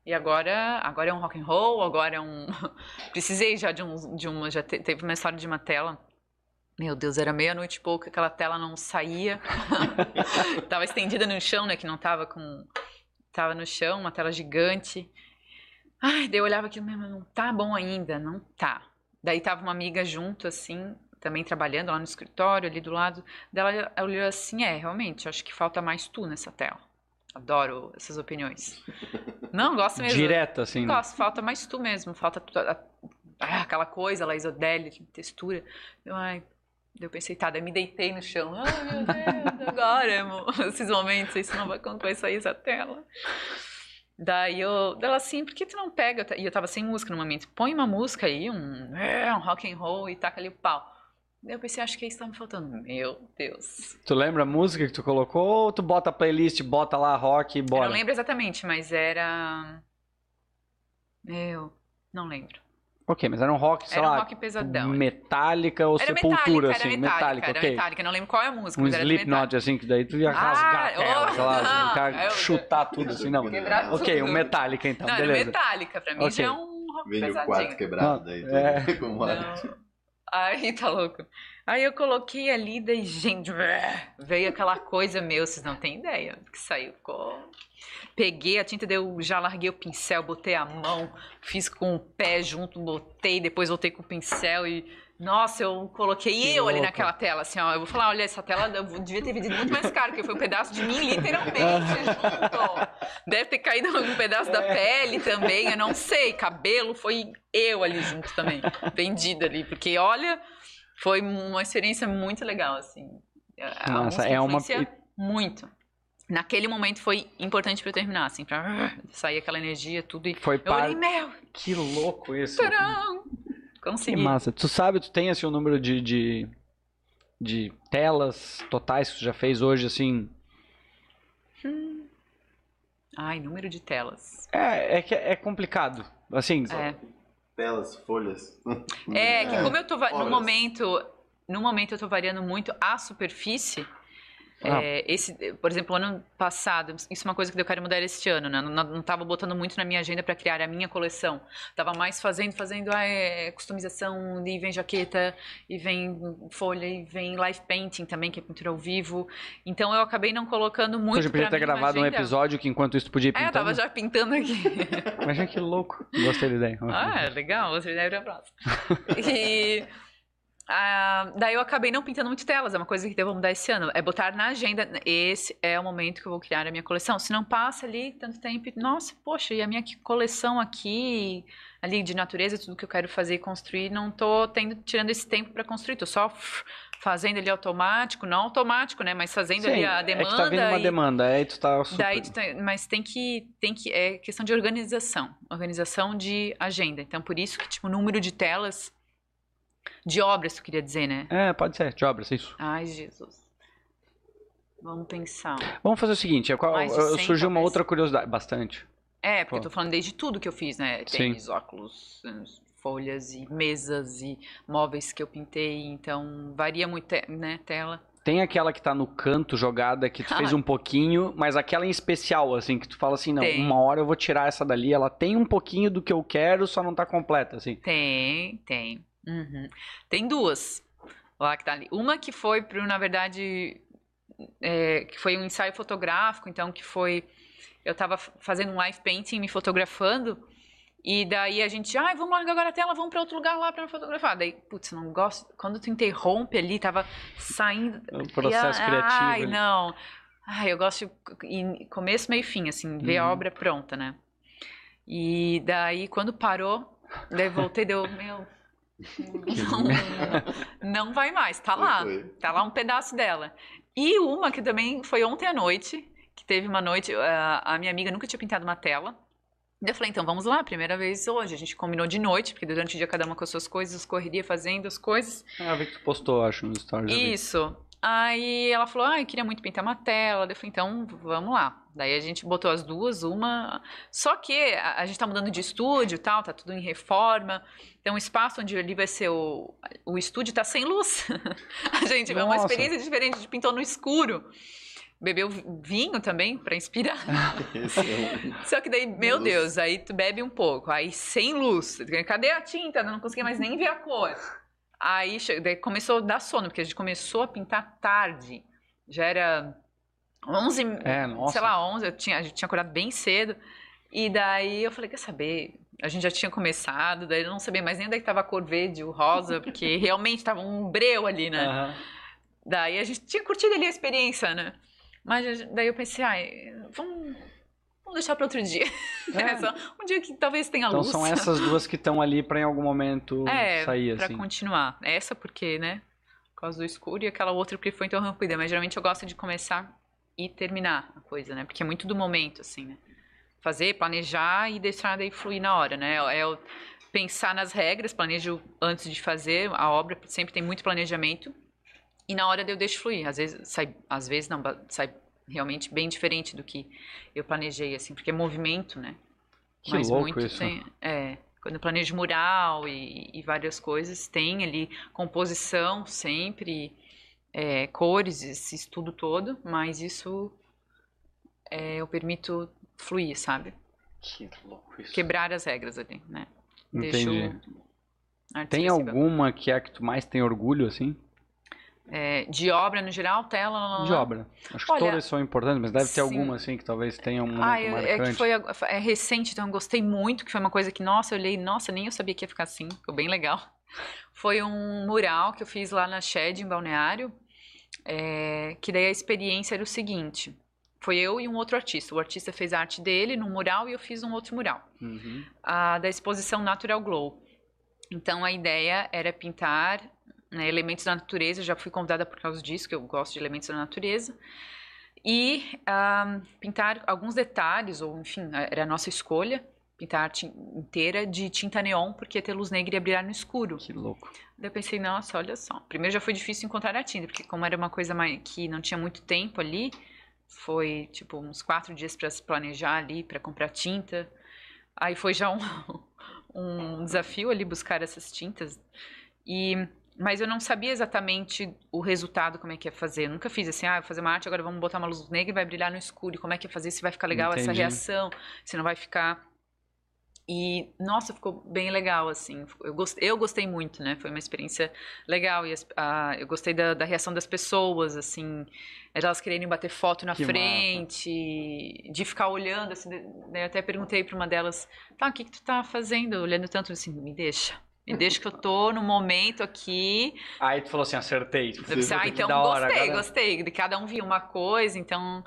E agora, agora é um rock and roll, agora é um. Precisei já de um, de uma, já te- teve uma história de uma tela. Meu Deus, era meia-noite e pouco, aquela tela não saía. tava estendida no chão, né? Que não tava com. Tava no chão, uma tela gigante. Ai, daí eu olhava aquilo mesmo, não tá bom ainda, não tá. Daí tava uma amiga junto, assim, também trabalhando lá no escritório, ali do lado. Daí ela olhou assim, é, realmente, acho que falta mais tu nessa tela. Adoro essas opiniões. Não, gosto mesmo. Direto, assim. né? Gosto, falta mais tu mesmo, falta tu- a- ah, aquela coisa lá, isodélia, textura. Eu, ai, eu pensei, tá, daí me deitei no chão. Ai, meu Deus, agora, amor. Esses momentos, isso não vai quando vai sair essa tela. Daí eu, dela assim, por que tu não pega? E eu tava sem música no momento. Põe uma música aí, um, é, um rock and roll e taca ali o pau. Daí eu pensei, acho que é isso que tá me faltando. Meu Deus. Tu lembra a música que tu colocou ou tu bota a playlist, bota lá rock e Eu bora? não lembro exatamente, mas era. Eu não lembro. Ok, mas era um rock, sei Era um lá, rock pesadão. metálica ou Era sepultura, metálica, assim, era metálica, era ok. metálica. Não lembro qual é a música, Um mas era do Slipknot, assim, que daí tu ia Ah, rasgar a tela, oh, sei lá, não, ficar- eu- chutar tudo, assim, não. Quebrar Ok, tudo. um Metallica, então, Não, era beleza. metálica. Pra mim Ok. já é um rock Vem o pesadinho. quarto quebrado aí, tudo. É. Como. Não. Aí tá louco. Aí eu coloquei ali, daí, gente, veio aquela coisa meu, vocês não têm ideia que saiu. Ficou... Peguei a tinta, daí eu já larguei o pincel, botei a mão, fiz com o pé junto, botei, depois voltei com o pincel e. Nossa, eu coloquei Que eu ali louco. naquela tela, assim, ó. Eu vou falar, olha, essa tela eu devia ter vendido muito mais caro, porque foi um pedaço de mim, literalmente, junto. Deve ter caído algum pedaço da pele também, eu não sei. Cabelo foi eu ali junto também, vendido ali, porque olha, foi uma experiência muito legal, assim. Nossa, é uma- Muito. Naquele momento foi importante pra eu terminar, assim, pra sair aquela energia, tudo. E Foi eu para... olhei, meu, Que louco isso. tcharam! Que Consegui. massa. Tu sabe, tu tem, assim, o número de, de, de telas totais que tu já fez hoje, assim... Ai, número de telas. É, é que é complicado. Assim, É. Telas, folhas. É, que como eu tô. No momento. No momento eu tô variando muito a superfície. Ah. É, esse, por exemplo, ano passado, isso é uma coisa que eu quero mudar este ano, né? Não, não tava botando muito na minha agenda para criar a minha coleção. Tava mais fazendo, fazendo ah, é, customização, e vem jaqueta, e vem folha, e vem live painting também, que é pintura ao vivo. Então eu acabei não colocando muito já podia ter gravado um agenda. episódio que enquanto isso podia ir É, eu pintando. tava já pintando aqui. Imagina que louco. Gostei da ideia. Ah, legal, outra ideia pra próxima. E, Ah, daí eu acabei não pintando muito telas, é uma coisa que devo mudar esse ano. É botar na agenda, esse é o momento que eu vou criar a minha coleção. Se não passa ali tanto tempo, nossa, poxa, e a minha coleção aqui, ali de natureza, tudo que eu quero fazer e construir, não tô tendo, tirando esse tempo para construir, tô só fazendo ali automático, não automático, né, mas fazendo Sim, ali a demanda. É que tá vindo uma e... demanda, aí tu tá super... Daí tu tá... mas tem que, tem que, é questão de organização, organização de agenda. Então, por isso que, tipo, o número de telas de obras, tu queria dizer, né? É, pode ser, de obras, isso. Ai, Jesus. Vamos pensar. Vamos fazer o seguinte, qual, de 100, surgiu uma outra curiosidade, bastante. É, porque Pô. eu tô falando desde tudo que eu fiz, né? Sim. Tênis, óculos, folhas e mesas e móveis que eu pintei, então varia muito, né, tela. Tem aquela que tá no canto jogada que tu fez um pouquinho, mas aquela em especial, assim, que tu fala assim, não, Tem. uma hora eu vou tirar essa dali, ela tem um pouquinho do que eu quero, só não tá completa, assim. Tem, tem. Uhum. Tem duas lá que tá ali. Uma que foi pro, na verdade, é, que foi um ensaio fotográfico, então que foi. Eu tava f- fazendo um live painting, me fotografando, e daí a gente, ai, vamos largar agora a tela, vamos pra outro lugar lá me fotografar. Daí, putz, não gosto. Quando tu interrompe ali, tava saindo. O processo E, ah, criativo. Ai, ali. não. Ai, eu gosto de começo, meio e fim, assim, ver a Uhum. obra pronta, né? E daí, quando parou, daí voltei, deu, meu. Não, não vai mais, tá lá. Tá lá um pedaço dela. E uma que também foi ontem à noite, que teve uma noite, a, a minha amiga nunca tinha pintado uma tela. Eu falei, então vamos lá, primeira vez hoje. A gente combinou de noite, porque durante o dia cada uma com as suas coisas, correria fazendo as coisas. Ah, vi que tu postou, acho, no stories. Isso. Aí ela falou, ah, eu queria muito pintar uma tela. Eu falei, então vamos lá. Daí a gente botou as duas, uma. Só que a, a gente tá mudando de estúdio tal, tá tudo em reforma. Então o espaço onde ali vai ser o, o estúdio tá sem luz. a gente, é uma Nossa. experiência diferente, a gente pintou no escuro. Bebeu vinho também, pra inspirar. Um- Só que daí, meu Luz. Deus, aí tu bebe um pouco, aí sem luz, cadê a tinta? Não conseguia mais nem ver a cor. Aí começou a dar sono, porque a gente começou a pintar tarde. Já era 11, É, sei lá, 11, eu tinha, a gente tinha acordado bem cedo. E daí eu falei, quer saber? A gente já tinha começado, daí eu não sabia mais nem onde é que tava a cor verde, o rosa, porque realmente tava um breu ali, né? Aham. Daí a gente tinha curtido ali a experiência, né? Mas daí eu pensei, ai, vamos, vamos deixar para outro dia. É. Só um dia que talvez tenha Então luz. são essas duas que estão ali pra em algum momento É, sair, pra assim. continuar. Essa porque, né? Por causa do escuro e aquela outra porque foi interrompida. Mas geralmente eu gosto de começar e terminar a coisa, né? Porque é muito do momento, assim, né? Fazer, planejar e deixar daí fluir na hora, né? É eu pensar nas regras, planejo antes de fazer a obra, sempre tem muito planejamento. E na hora eu deixo fluir. Às vezes sai, às vezes não, sai realmente bem diferente do que eu planejei, assim, porque é movimento, né? Que Mas louco muito isso. tem. É, quando eu planejo mural e, e várias coisas, tem ali composição sempre, é, cores, esse estudo todo, mas isso é, eu permito fluir, sabe? Que louco isso. Quebrar as regras ali, né? Entendi. Deixo Tem alguma que é a que tu mais tem orgulho, assim? É, de obra no geral, tela. lá, lá. De obra. Acho que Olha, todas são importantes, mas deve ter sim. alguma, assim, que talvez tenha um momento Ah, eu- é que foi é recente, então eu gostei muito, que foi uma coisa que, nossa, eu olhei, nossa, nem eu sabia que ia ficar assim, ficou bem legal. Foi um mural que eu fiz lá na Shed, em Balneário, é, que daí a experiência era o seguinte, foi eu e um outro artista, o artista fez a arte dele num mural e eu fiz um outro mural, Uhum. a da exposição Natural Glow. Então a ideia era pintar né, elementos da natureza, eu já fui convidada por causa disso, que eu gosto de elementos da natureza, e pintar alguns detalhes, ou enfim, era a nossa escolha, pintar a arte inteira de tinta neon, porque ia ter luz negra e ia brilhar no escuro. Que louco. Daí eu pensei, nossa, olha só. Primeiro já foi difícil encontrar a tinta, porque como era uma coisa que não tinha muito tempo ali, foi tipo uns quatro dias para se planejar ali, para comprar tinta. Aí foi já um, um desafio ali buscar essas tintas. E mas eu não sabia exatamente o resultado, como é que ia fazer. Eu nunca fiz assim, ah, vou fazer uma arte, agora vamos botar uma luz negra e vai brilhar no escuro. E como é que ia fazer? Se vai ficar legal essa Entendi. reação, se não vai ficar. E, nossa, ficou bem legal, assim. Eu gostei, eu gostei muito, né? Foi uma experiência legal. E as- a- eu gostei da, da reação das pessoas, assim. Elas querendo bater foto na Que frente, de ficar olhando, assim. Daí eu até perguntei para uma delas, tá, o que, que tu tá fazendo? Olhando tanto, assim, me deixa. Me deixa que eu tô no momento aqui. Aí tu falou assim, acertei. Eu pensei, ah, então da hora, gostei, agora- gostei. De cada um viu uma coisa, então.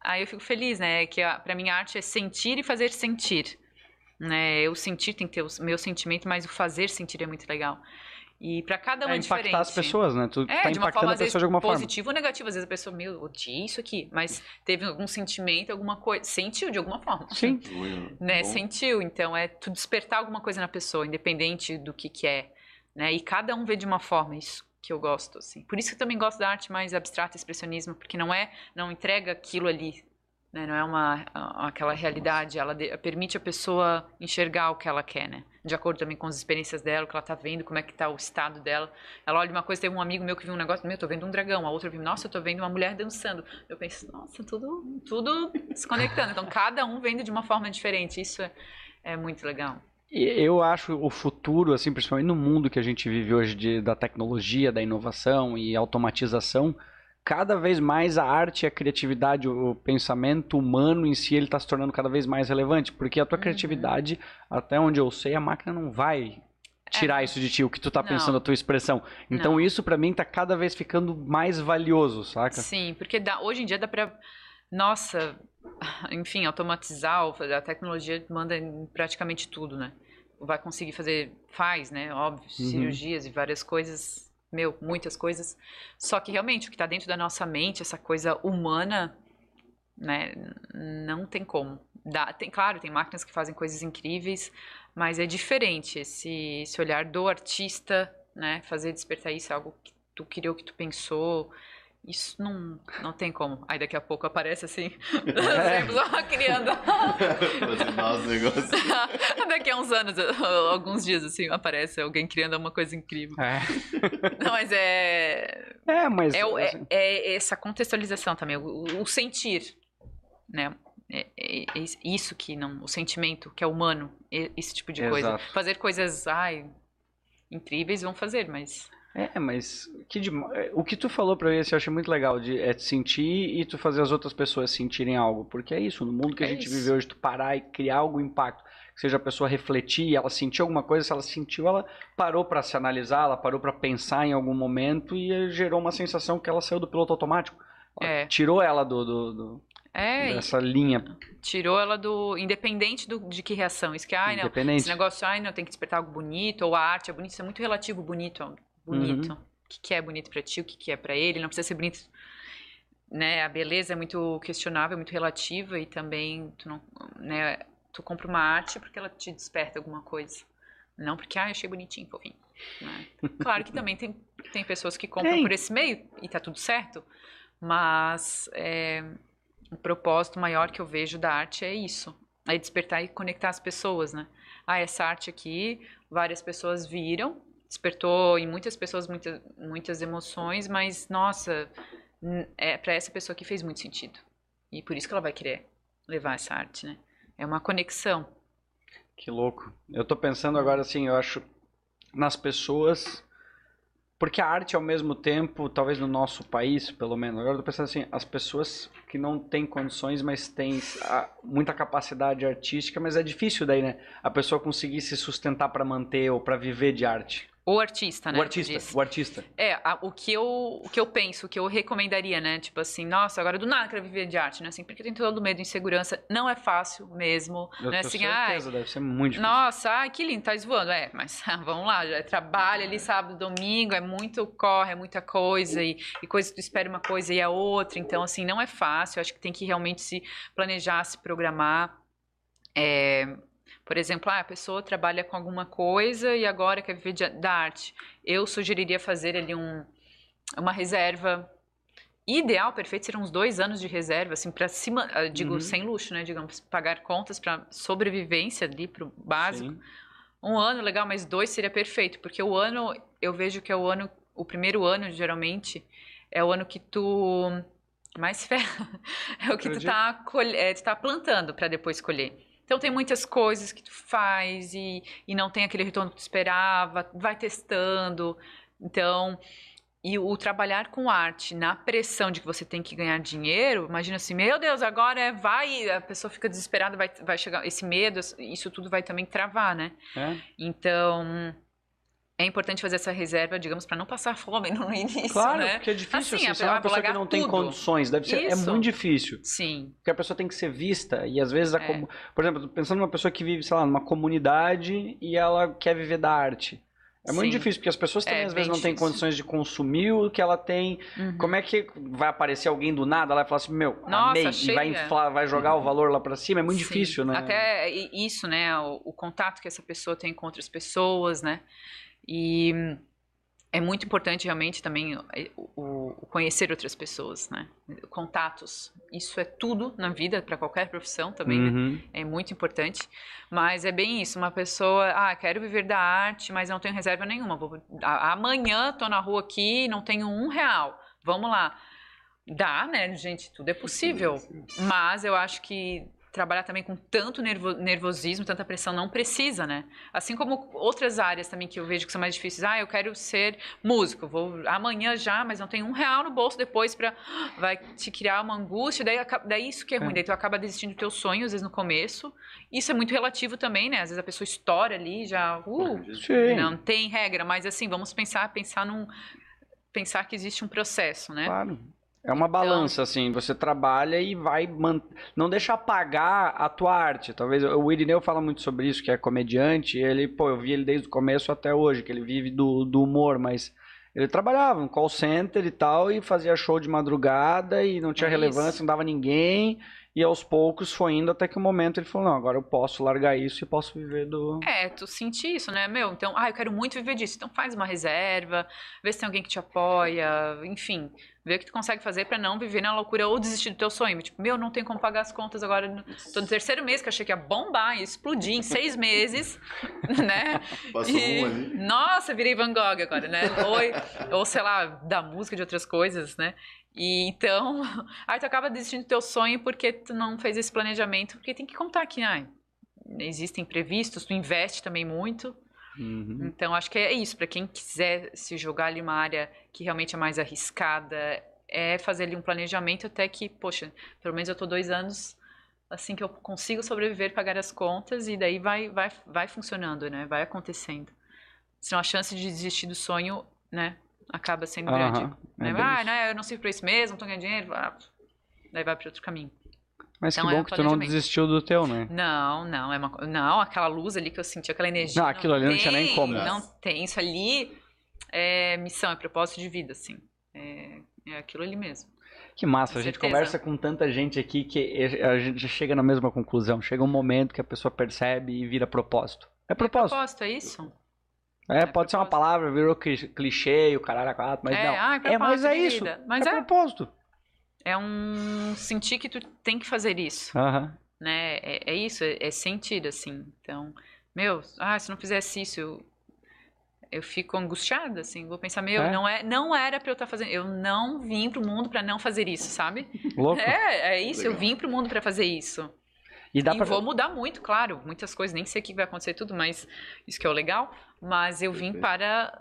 Aí eu fico feliz, né? Que a, pra mim a arte é sentir e fazer sentir. Né? Eu sentir tem que ter o meu sentimento, mas o fazer sentir é muito legal. E pra cada um é, impactar diferente. as pessoas, né? Tu É, tá de uma impactando forma, a vezes, pessoa de alguma forma. positivo ou negativo. Às vezes a pessoa, meu, odiei isso aqui. Mas teve algum sentimento, alguma coisa. Sentiu de alguma forma. Sim. Né? Bom. Sentiu. Então, é tu despertar alguma coisa na pessoa, independente do que que é. Né? E cada um vê de uma forma isso que eu gosto, assim. Por isso que eu também gosto da arte mais abstrata, expressionismo. Porque não é, não entrega aquilo ali. Né? Não é uma, aquela realidade. Ela de- permite a pessoa enxergar o que ela quer, né? De acordo também com as experiências dela, o que ela tá vendo, como é que tá o estado dela. Ela olha uma coisa, teve um amigo meu que viu um negócio, meu, eu tô vendo um dragão. A outra viu, nossa, eu tô vendo uma mulher dançando. Eu penso, nossa, tudo, tudo se conectando. Então, cada um vendo de uma forma diferente. Isso é, é muito legal. Eu acho o futuro, assim, principalmente no mundo que a gente vive hoje de, da tecnologia, da inovação e automatização, cada vez mais a arte, a criatividade, o pensamento humano em si, ele está se tornando cada vez mais relevante, porque a tua Uhum. criatividade, até onde eu sei, a máquina não vai tirar isso de ti, o que tu tá É. Não. pensando, a tua expressão. Então Não. isso pra mim tá cada vez ficando mais valioso, saca? Sim, porque dá, hoje em dia dá pra. Nossa, enfim, automatizar, a tecnologia manda em praticamente tudo, né? Vai conseguir fazer, faz, né? Óbvio, Uhum. cirurgias e várias coisas, meu, muitas coisas. Só que realmente o que tá dentro da nossa mente, essa coisa humana, né? Não tem como. Dá, tem, claro, tem máquinas que fazem coisas incríveis, mas é diferente esse, esse olhar do artista, né? Fazer despertar isso, algo que tu criou, que tu pensou. Isso não, não tem como. Aí daqui a pouco aparece assim, É. os negócios. daqui a uns anos, alguns dias assim, aparece alguém criando uma coisa incrível. É, Não, mas é. é mas... É, é- assim, é essa contextualização também, o, o sentir, né? É, é- é isso que não, o sentimento que é humano, é esse tipo de coisa. Exato. Fazer coisas, ai, incríveis vão fazer, mas É, mas que dema- é, o que tu falou pra mim, assim, eu achei muito legal, de é sentir e tu fazer as outras pessoas sentirem algo, porque é isso, no mundo que a É gente isso. vive hoje, tu parar e criar algum impacto, que seja a pessoa refletir, ela sentiu alguma coisa, se ela sentiu, ela parou pra se analisar, ela parou pra pensar em algum momento e eh, gerou uma sensação que ela saiu do piloto automático. Ela É. Tirou ela do, do- do- é, dessa linha tirou ela do independente do, de que reação, isso que ai não, independente. esse negócio, ai não, tem que despertar algo bonito ou a arte é bonita, isso é muito relativo, bonito, bonito. Uhum. O que, que é bonito pra ti, o que, que é pra ele, não precisa ser bonito, né? A beleza é muito questionável, muito relativa e também tu não, né? Tu compra uma arte porque ela te desperta alguma coisa, não porque ah, achei bonitinho, fofinho. né? Claro que também tem tem pessoas que compram Tem. por esse meio e tá tudo certo, mas é, o propósito maior que eu vejo da arte é isso. É despertar e conectar as pessoas, né? Ah, essa arte aqui, várias pessoas viram, despertou em muitas pessoas muitas, muitas emoções, mas, nossa, é para essa pessoa que fez muito sentido. E por isso que ela vai querer levar essa arte, né? É uma conexão. Que louco. Eu tô pensando agora assim, eu acho nas pessoas. Porque a arte, ao mesmo tempo, talvez no nosso país, pelo menos, agora eu tô pensando assim, as pessoas que não têm condições, mas têm muita capacidade artística, mas é difícil daí, né? A pessoa conseguir se sustentar pra manter ou pra viver de arte. O artista, né? o artista, o artista. É, a- o, que eu, o que eu penso, o que eu recomendaria, né? Tipo assim, nossa, agora do nada eu quero viver de arte, né? Assim, porque tem todo medo, insegurança. Não é fácil mesmo. Eu não é tenho assim, ai, certeza, deve ser muito difícil. Nossa, ai, que lindo, tá voando. É, mas vamos lá, já é trabalho ali sábado, domingo, é muito corre, é muita coisa, e, e coisa que tu espera uma coisa e a outra. Então, assim, não é fácil. Acho que tem que realmente se planejar, se programar. É, por exemplo, ah, a pessoa trabalha com alguma coisa e agora quer viver de- da arte. Eu sugeriria fazer ali um, uma reserva. Ideal, perfeito, seriam uns dois anos de reserva, assim, para cima, ah, digo, Uhum. sem luxo, né? Digamos, pagar contas para sobrevivência ali, pro básico. Sim. Um ano, legal, mas dois seria perfeito, porque o ano, eu vejo que é o ano, o primeiro ano, geralmente, é o ano que tu mais ferra. É o que tu tá, colhe- é, tu tá plantando para depois colher. Então tem muitas coisas que tu faz e, e não tem aquele retorno que tu esperava, vai testando. Então, e o trabalhar com arte na pressão de que você tem que ganhar dinheiro, imagina assim, meu Deus, agora é, vai, a pessoa fica desesperada, vai, vai chegar esse medo, isso tudo vai também travar, né? É? Então, é importante fazer essa reserva, digamos, para não passar fome no início, Claro, né? porque é difícil, Assim, assim, é uma pessoa que não tem tudo. condições, deve ser, é Isso. muito difícil. Sim, Porque a pessoa tem que ser vista, e às vezes, a É. comu- por exemplo, pensando numa pessoa que vive, sei lá, numa comunidade e ela quer viver da arte. É muito Sim. difícil, porque as pessoas também É às vezes não têm condições de consumir o que ela tem. Uhum. Como é que vai aparecer alguém do nada lá e falar assim, meu, Nossa, amei, e achei, vai, é. inflar, vai jogar o valor lá pra cima? É muito Sim. difícil, né? Até isso, né? O, o contato que essa pessoa tem com outras pessoas, né? E é muito importante realmente também eh, o, o conhecer outras pessoas, né? Contatos. Isso é tudo na vida, para qualquer profissão também, né? Uhum. É muito importante. Mas é bem isso, uma pessoa, ah, quero viver da arte, mas não tenho reserva nenhuma. Vou, amanhã tô na rua aqui, não tenho um real. Vamos lá. Dá, né, gente? Tudo é possível. Mas eu acho que trabalhar também com tanto nervo- nervosismo, tanta pressão, não precisa, né? Assim como outras áreas também que eu vejo que são mais difíceis. Ah, eu quero ser músico, vou amanhã já, mas não tenho um real no bolso depois para vai te criar uma angústia, daí, daí isso que é ruim, É. daí tu acaba desistindo do teu sonho, às vezes no começo. Isso é muito relativo também, né? Às vezes a pessoa estoura ali, já, uh, Sim. não tem regra, mas assim, vamos pensar, pensar num pensar que existe um processo, né? Claro. É uma balança, assim, você trabalha e vai. Man... Não deixa apagar a tua arte. Talvez. O Irineu fala muito sobre isso, que é comediante. e Ele, pô, eu vi ele desde o começo até hoje, que ele vive do, do humor, mas. Ele trabalhava no call center e tal, e fazia show de madrugada e não tinha É relevância, isso. não dava ninguém. E aos poucos foi indo até que o momento ele falou: não, agora eu posso largar isso e posso viver do. É, tu sentir isso, né? Meu, então, ah, eu quero muito viver disso. Então faz uma reserva, vê se tem alguém que te apoia, enfim. Vê o que tu consegue fazer pra não viver na loucura ou desistir do teu sonho. Tipo, meu, não tem como pagar as contas agora. Tô no terceiro mês que achei que ia bombar, ia explodir em seis meses, né? Passou E, um ali. nossa, virei Van Gogh agora, né? Ou, ou sei lá, da música, de outras coisas, né? E então, aí tu acaba desistindo do teu sonho porque tu não fez esse planejamento, porque tem que contar que existem imprevistos, tu investe também muito. Uhum. Então, acho que é isso, para quem quiser se jogar ali uma área que realmente é mais arriscada, é fazer ali um planejamento até que, poxa, pelo menos eu tô dois anos assim que eu consigo sobreviver, pagar as contas e daí vai, vai, vai funcionando, né? Vai acontecendo. Senão a chance de desistir do sonho, né, acaba sendo grande. Aham, é Né? ah, né, eu não sirvo pra isso mesmo, não tô ganhando dinheiro, ah, daí vai para outro caminho. Mas Então que é bom que tu não desistiu do teu, né? Não, não, é uma, não, aquela luz ali que eu senti, aquela energia. Não, aquilo ali não tinha nem tem, como. Não tem, isso ali é missão, é propósito de vida, assim. É, é aquilo ali mesmo. Que massa, Com a gente certeza. conversa com tanta gente aqui que a gente chega na mesma conclusão. Chega um momento que a pessoa percebe e vira propósito. É É propósito. propósito, é isso? É, É pode ser uma propósito. palavra, virou cli- clichê, o caralho a quatro, mas é, não. ah, é, mas propósito é isso. Mas é, é, propósito. É um sentir que tu tem que fazer isso, Aham. né? É, é isso, é, é sentir, assim. Então, meu, ah, se não fizesse isso, eu, eu fico angustiada, assim. Vou pensar, meu, É? não, é, não era pra eu estar fazendo. Eu não vim pro mundo pra não fazer isso, sabe? Louco. É, é isso, eu Legal. vim pro mundo pra fazer isso. E dá e pra. vou mudar muito, claro. Muitas coisas, nem sei o que vai acontecer tudo, mas isso que é o legal. Mas eu vim para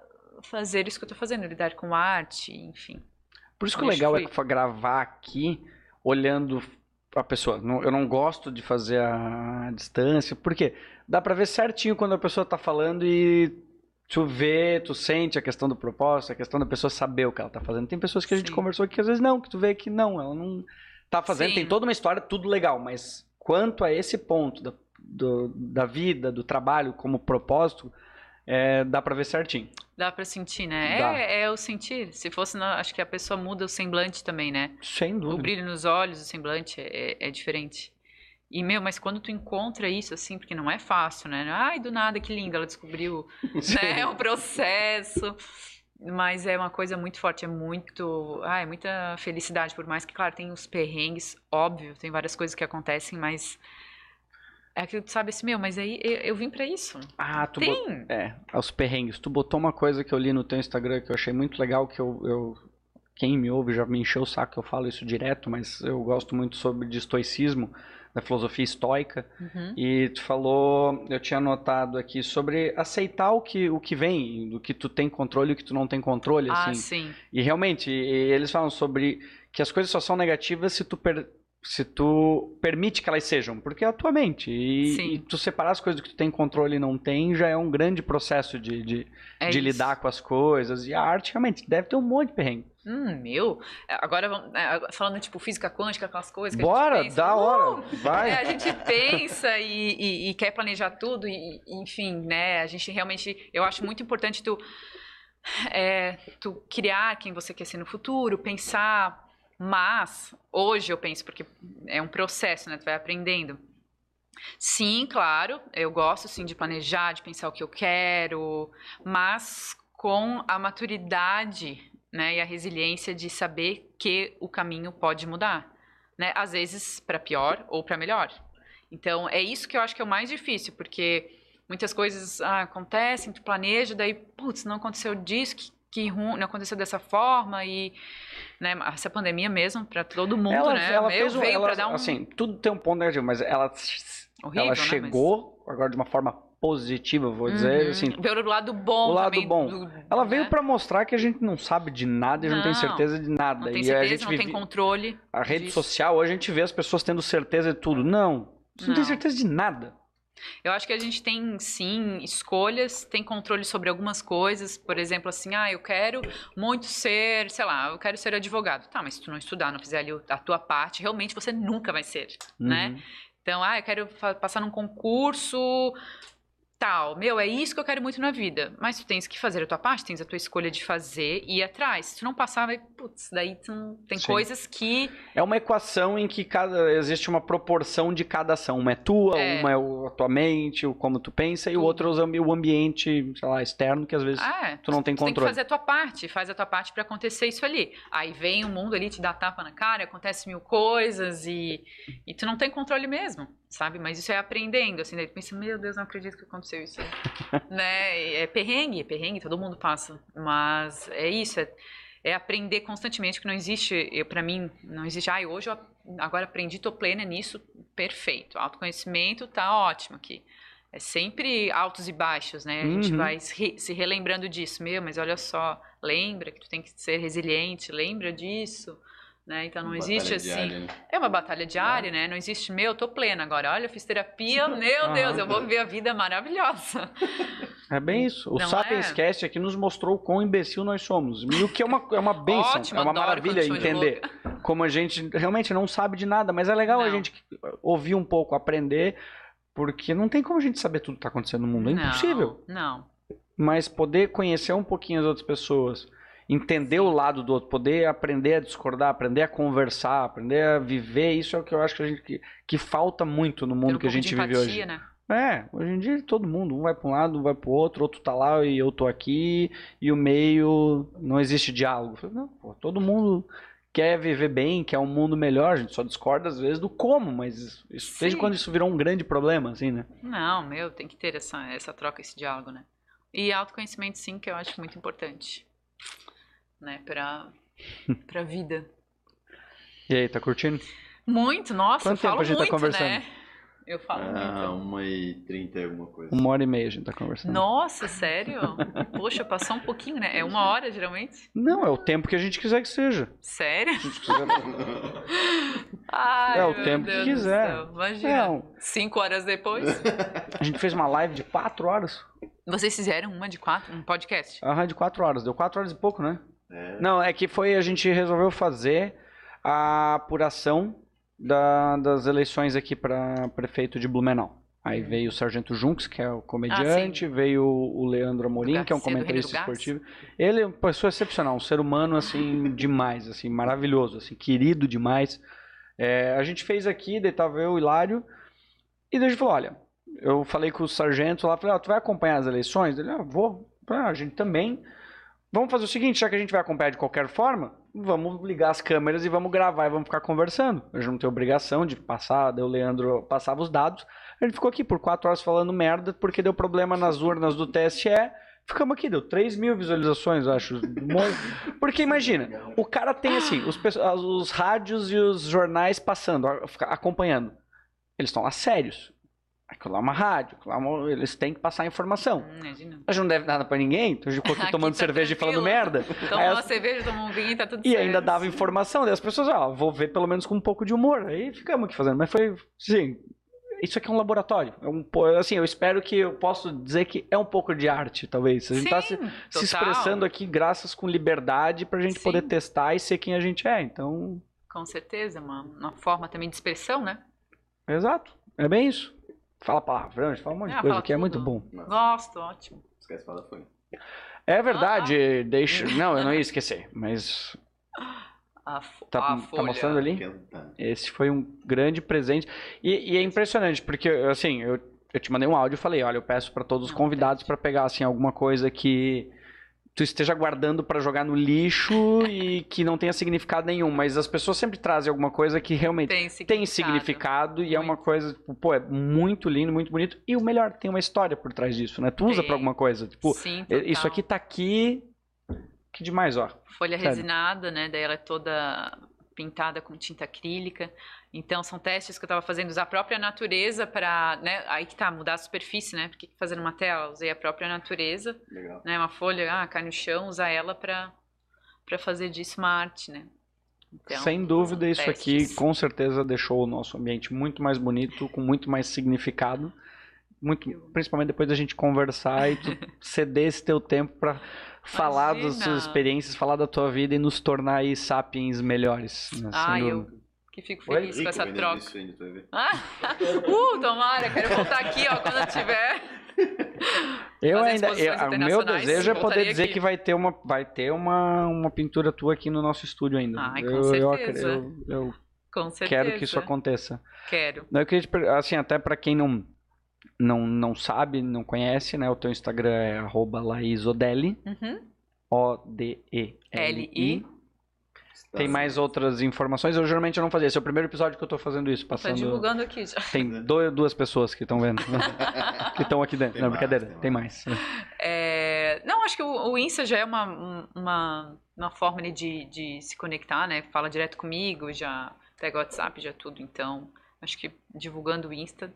fazer isso que eu tô fazendo, lidar com arte, enfim. Por isso que o legal é gravar aqui olhando a pessoa. Eu não gosto de fazer a distância, porque dá pra ver certinho quando a pessoa tá falando e tu vê, tu sente a questão do propósito, a questão da pessoa saber o que ela tá fazendo. Tem pessoas que a gente Sim. conversou aqui que às vezes não, que tu vê que não, ela não tá fazendo, Sim. tem toda uma história, tudo legal, mas quanto a esse ponto da, do- da vida, do trabalho como propósito, é, dá pra ver certinho. Dá pra sentir, né? É, é o sentir. Se fosse, na- acho que a pessoa muda o semblante também, né? Sem O dúvida. brilho nos olhos, o semblante é, é diferente. E, meu, mas quando tu encontra isso, assim, porque não é fácil, né? Ai, do nada, que lindo, ela descobriu né? É um processo. Mas é uma coisa muito forte, é muito. Ah, é muita felicidade, por mais que, claro, tem os perrengues, óbvio, tem várias coisas que acontecem, mas. É aquilo que tu sabe assim, meu, mas aí eu, eu vim pra isso. Ah, tu bot- Tem! É, aos perrengues. Tu botou uma coisa que eu li no teu Instagram que eu achei muito legal, que eu, eu- quem me ouve já me encheu o saco que eu falo isso direto, mas eu gosto muito sobre de estoicismo, da filosofia estoica. Uhum. E tu falou, eu tinha anotado aqui sobre aceitar o que, o que vem, do que tu tem controle e o que tu não tem controle, Ah, assim. sim. E realmente, eles falam sobre que as coisas só são negativas se tu per- se tu permite que elas sejam, porque é a tua mente. E, e tu separar as coisas que tu tem controle e não tem já é um grande processo de, de, É de lidar com as coisas. E a arte realmente deve ter um monte de perrengue. Hum, meu. Agora, vamos- é, falando tipo física quântica, aquelas coisas que a Bora, gente pensa. da uh, hora. Vai. É, a gente pensa e, e- e quer planejar tudo, e, enfim, né? A gente realmente. Eu acho muito importante tu, é, tu criar quem você quer ser no futuro, pensar. Mas, hoje eu penso, porque é um processo, né? Tu vai aprendendo. Sim, claro, eu gosto sim de planejar, de pensar o que eu quero, mas com a maturidade né, e a resiliência de saber que o caminho pode mudar né? Às vezes para pior ou para melhor. Então é isso que eu acho que é o mais difícil, porque muitas coisas ah, acontecem, tu planeja, daí, putz, não aconteceu disso, que, que ruim, não aconteceu dessa forma e né, essa pandemia mesmo para todo mundo, ela, né? ela Meu, fez veio ela, para dar um assim, tudo tem um ponto negativo, mas ela, horrível, ela né, mas- chegou agora de uma forma positiva, vou dizer, Uhum. assim, Veio do lado bom o lado também bom. do- ela veio né? pra mostrar que a gente não sabe de nada, a gente não tem Não, certeza de nada. Não tem e a certeza, gente não vive tem controle. a rede disso. social, hoje a gente vê as pessoas tendo certeza de tudo. Não, você não, tem Não. certeza de nada. Eu acho que a gente tem, sim, escolhas, tem controle sobre algumas coisas. Por exemplo, assim, ah, eu quero muito ser, sei lá, eu quero ser advogado. Tá, mas se tu não estudar, não fizer ali a tua parte, realmente você nunca vai ser, né? Uhum. Então, ah, eu quero passar num concurso tal. Meu, é isso que eu quero muito na vida. Mas tu tens que fazer a tua parte, tens a tua escolha de fazer e ir atrás. Se tu não passar, vai, putz, daí tu não... tem Sim. coisas que É uma equação em que cada, existe uma proporção de cada ação. Uma é tua, É. uma é a tua mente, o como tu pensa, e o outro é o ambiente, sei lá, externo, que às vezes Ah, tu não tem tu tem que controle. fazer a tua parte, faz a tua parte pra acontecer isso ali. Aí vem o mundo ali, te dá tapa na cara, acontece mil coisas e, e tu não tem controle mesmo, sabe? Mas isso é aprendendo, assim, daí tu pensa, meu Deus, não acredito que aconteceu isso. né? É perrengue, é perrengue, todo mundo passa. Mas é isso, é, é aprender constantemente, que não existe, eu, pra mim, não existe, ai, hoje eu agora aprendi, tô plena nisso, perfeito. Autoconhecimento tá ótimo aqui. É sempre altos e baixos, né? A gente Uhum. vai se, re- se relembrando disso. Meu, mas olha só, lembra que tu tem que ser resiliente, lembra disso, né? Então não existe Batalha assim. diária, né? É uma batalha diária, né? Não existe, meu, eu tô plena agora. Olha, eu fiz terapia, meu Aham. Deus, eu vou viver a vida maravilhosa. É bem isso. O Não Sapiens é? Cast aqui nos mostrou o quão imbecil nós somos. E o que é uma, é uma benção, Ótimo, é uma maravilha entender como a gente realmente não sabe de nada, mas é legal a Não. gente ouvir um pouco, aprender, porque não tem como a gente saber tudo que tá acontecendo no mundo, é Não, impossível. Não. Mas poder conhecer um pouquinho as outras pessoas, entender o lado do outro, poder aprender a discordar, aprender a conversar, aprender a viver, isso é o que eu acho que a gente que, que falta muito no mundo um que a gente vive hoje. né? É, hoje em dia todo mundo, um vai para um lado, um vai para o outro, outro tá lá e eu tô aqui, e o meio não existe diálogo. Não, pô, todo mundo quer viver bem, quer um mundo melhor, a gente só discorda às vezes do como, mas isso, isso- desde quando isso virou um grande problema, assim, né? Não, meu, tem que ter essa, essa troca, esse diálogo, né? E autoconhecimento, sim, que eu acho muito importante, né, pra, pra vida. E aí, tá curtindo? Muito, nossa, Quanto eu falo tempo a gente tá muito, conversando? né? Eu falo Ah, muito. uma e trinta e alguma coisa. Uma hora e meia a gente tá conversando. Nossa, sério? Poxa, passou um pouquinho, né? É uma hora, geralmente? Não, é o tempo que a gente quiser que seja. Sério? Quiser- Ai, É, o tempo que Deus do quiser. Imagina, Não, cinco horas depois. a gente fez uma live de quatro horas. Vocês fizeram uma de quatro, um podcast? Aham, de quatro horas. Deu quatro horas e pouco, né? É. Não, é que foi, a gente resolveu fazer a apuração da- das eleições aqui para prefeito de Blumenau. Aí veio o Sargento Junks, que é o comediante, veio o Leandro Amorim, que é um comentarista esportivo. Ele é uma pessoa excepcional, um ser humano, assim, demais, assim, maravilhoso, assim, querido demais. É, a gente fez aqui, daí tava eu, o Hilário, e daí a gente falou, olha, eu falei com o sargento lá, falei, ó, tu vai acompanhar as eleições? Ele, ah, vou. Ah, a gente também. Vamos fazer o seguinte, já que a gente vai acompanhar de qualquer forma, vamos ligar as câmeras e vamos gravar e vamos ficar conversando. A gente não tem obrigação de passar, daí o Leandro passava os dados. A gente ficou aqui por quatro horas falando merda, porque deu problema nas urnas do TSE. Ficamos aqui, deu 3 mil visualizações, eu acho. Porque imagina, o cara tem assim, os, os rádios e os jornais passando, acompanhando. Eles estão lá sérios. Aquilo lá é uma rádio, lá uma- eles têm que passar informação. Hum, Imagina. A gente não deve nada pra ninguém, então a gente ficou aqui Aqui tomando tá cerveja e falando tranquilo. merda. Toma Aí uma as- cerveja, toma um vinho e tá tudo E certo. ainda dava informação, daí as pessoas, ó, vou ver pelo menos com um pouco de humor. Aí ficamos aqui fazendo. Mas foi, sim, isso aqui é um laboratório. É um, assim, eu espero que eu possa dizer que é um pouco de arte, talvez. A gente tá se, se expressando aqui graças com liberdade pra gente Sim. poder testar e ser quem a gente é. Então, Com certeza, uma, uma forma também de expressão, né? exato. É bem isso. Fala palavrão, a gente fala um monte de Ah, coisa que é muito tudo. bom. Não, Gosto, ótimo. esquece fala foi. É verdade, deixa. Ah. Não, eu não ia esquecer, mas A, tá, a tá mostrando ali? Esse foi um grande presente. E, e é impressionante, porque, assim, eu, eu te mandei um áudio e falei, olha, eu peço pra todos os convidados pra pegar, assim, alguma coisa que tu esteja guardando pra jogar no lixo e que não tenha significado nenhum. Mas as pessoas sempre trazem alguma coisa que realmente Tem significado. tem significado e é uma coisa, tipo, pô, é muito lindo, muito bonito. E o melhor, tem uma história por trás disso, né? Tu usa pra alguma coisa. Tipo, Sim, isso total. aqui tá aqui... Que demais, ó. Folha Sério. resinada, né? Daí ela é toda pintada com tinta acrílica. Então são testes que eu estava fazendo, usar a própria natureza para, né? Aí que tá, mudar a superfície, né? Porque fazer uma tela, usei a própria natureza, Legal. né? Uma folha, ah, cai no chão, usar ela para para fazer disso uma arte, né? Então, Sem dúvida, isso aqui testes. com certeza deixou o nosso ambiente muito mais bonito, com muito mais significado. Muito, principalmente depois da gente conversar e tu ceder esse teu tempo pra falar das suas experiências, falar da tua vida e nos tornar aí sapiens melhores. né? Ah, eu dúvida. que fico Oi? feliz com essa troca. Ainda. Ah, uh, tomara, quero voltar aqui, ó, quando eu tiver. Eu fazer ainda, eu- o meu internacionais, desejo é poder dizer aqui. que vai ter uma, vai ter uma, uma pintura tua aqui no nosso estúdio ainda. Ai, com eu, eu acre- certeza. eu- eu Com certeza. quero que isso aconteça. Quero. Não, Eu queria assim, até pra quem não, não, não sabe, não conhece, né? O teu Instagram é arroba laisodelli, Uhum. O-D-E-L-I. L-I. Tem mais outras informações? Eu geralmente não fazia. Esse é o primeiro episódio que eu tô fazendo isso, Tá passando... divulgando aqui já. Tem do- duas pessoas que estão vendo, que estão aqui dentro. Tem não, mais, brincadeira, tem tem mais. É, não, acho que o, o Insta já é uma, um- uma, uma forma de, de se conectar, né? Fala direto comigo, já pega o WhatsApp, já tudo. Então, acho que divulgando o Insta,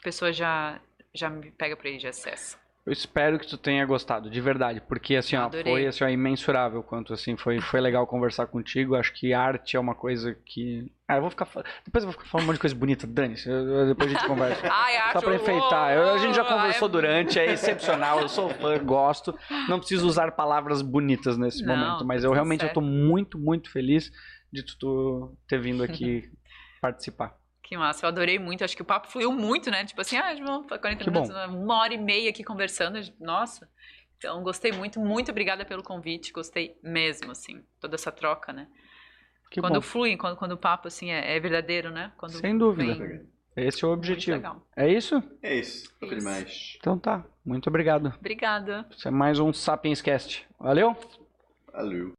a pessoa já, já me pega pra aí, já acessa. Eu espero que tu tenha gostado, de verdade, porque assim, ó, foi assim, ó, imensurável quanto assim, foi, foi legal conversar contigo. Acho que arte é uma coisa que. Ah, eu vou ficar. Depois eu vou ficar falando um monte de coisa bonita, dane-se. eu- eu- Depois a gente conversa. Ai, Só acho... pra enfeitar. Eu- a gente já conversou é- durante, é excepcional. Eu sou fã, gosto. Não preciso usar palavras bonitas nesse Não, momento, mas eu realmente eu certo. tô muito, muito feliz de tu ter vindo aqui participar. Que massa, eu adorei muito. Acho que o papo fluiu muito, né? Tipo assim, ah, vamos 40 Que bom. minutos, uma hora e meia aqui conversando. Nossa. Então, gostei muito. Muito obrigada pelo convite. Gostei mesmo, assim. Toda essa troca, né? Que quando bom. flui, quando, quando o papo, assim, é, é verdadeiro, né? Quando Sem dúvida. vem- Esse é o muito objetivo. legal. É isso? É isso. Isso. demais. Então tá. Muito obrigado. Obrigada. Isso é mais um Sapiens Cast. Valeu? Valeu.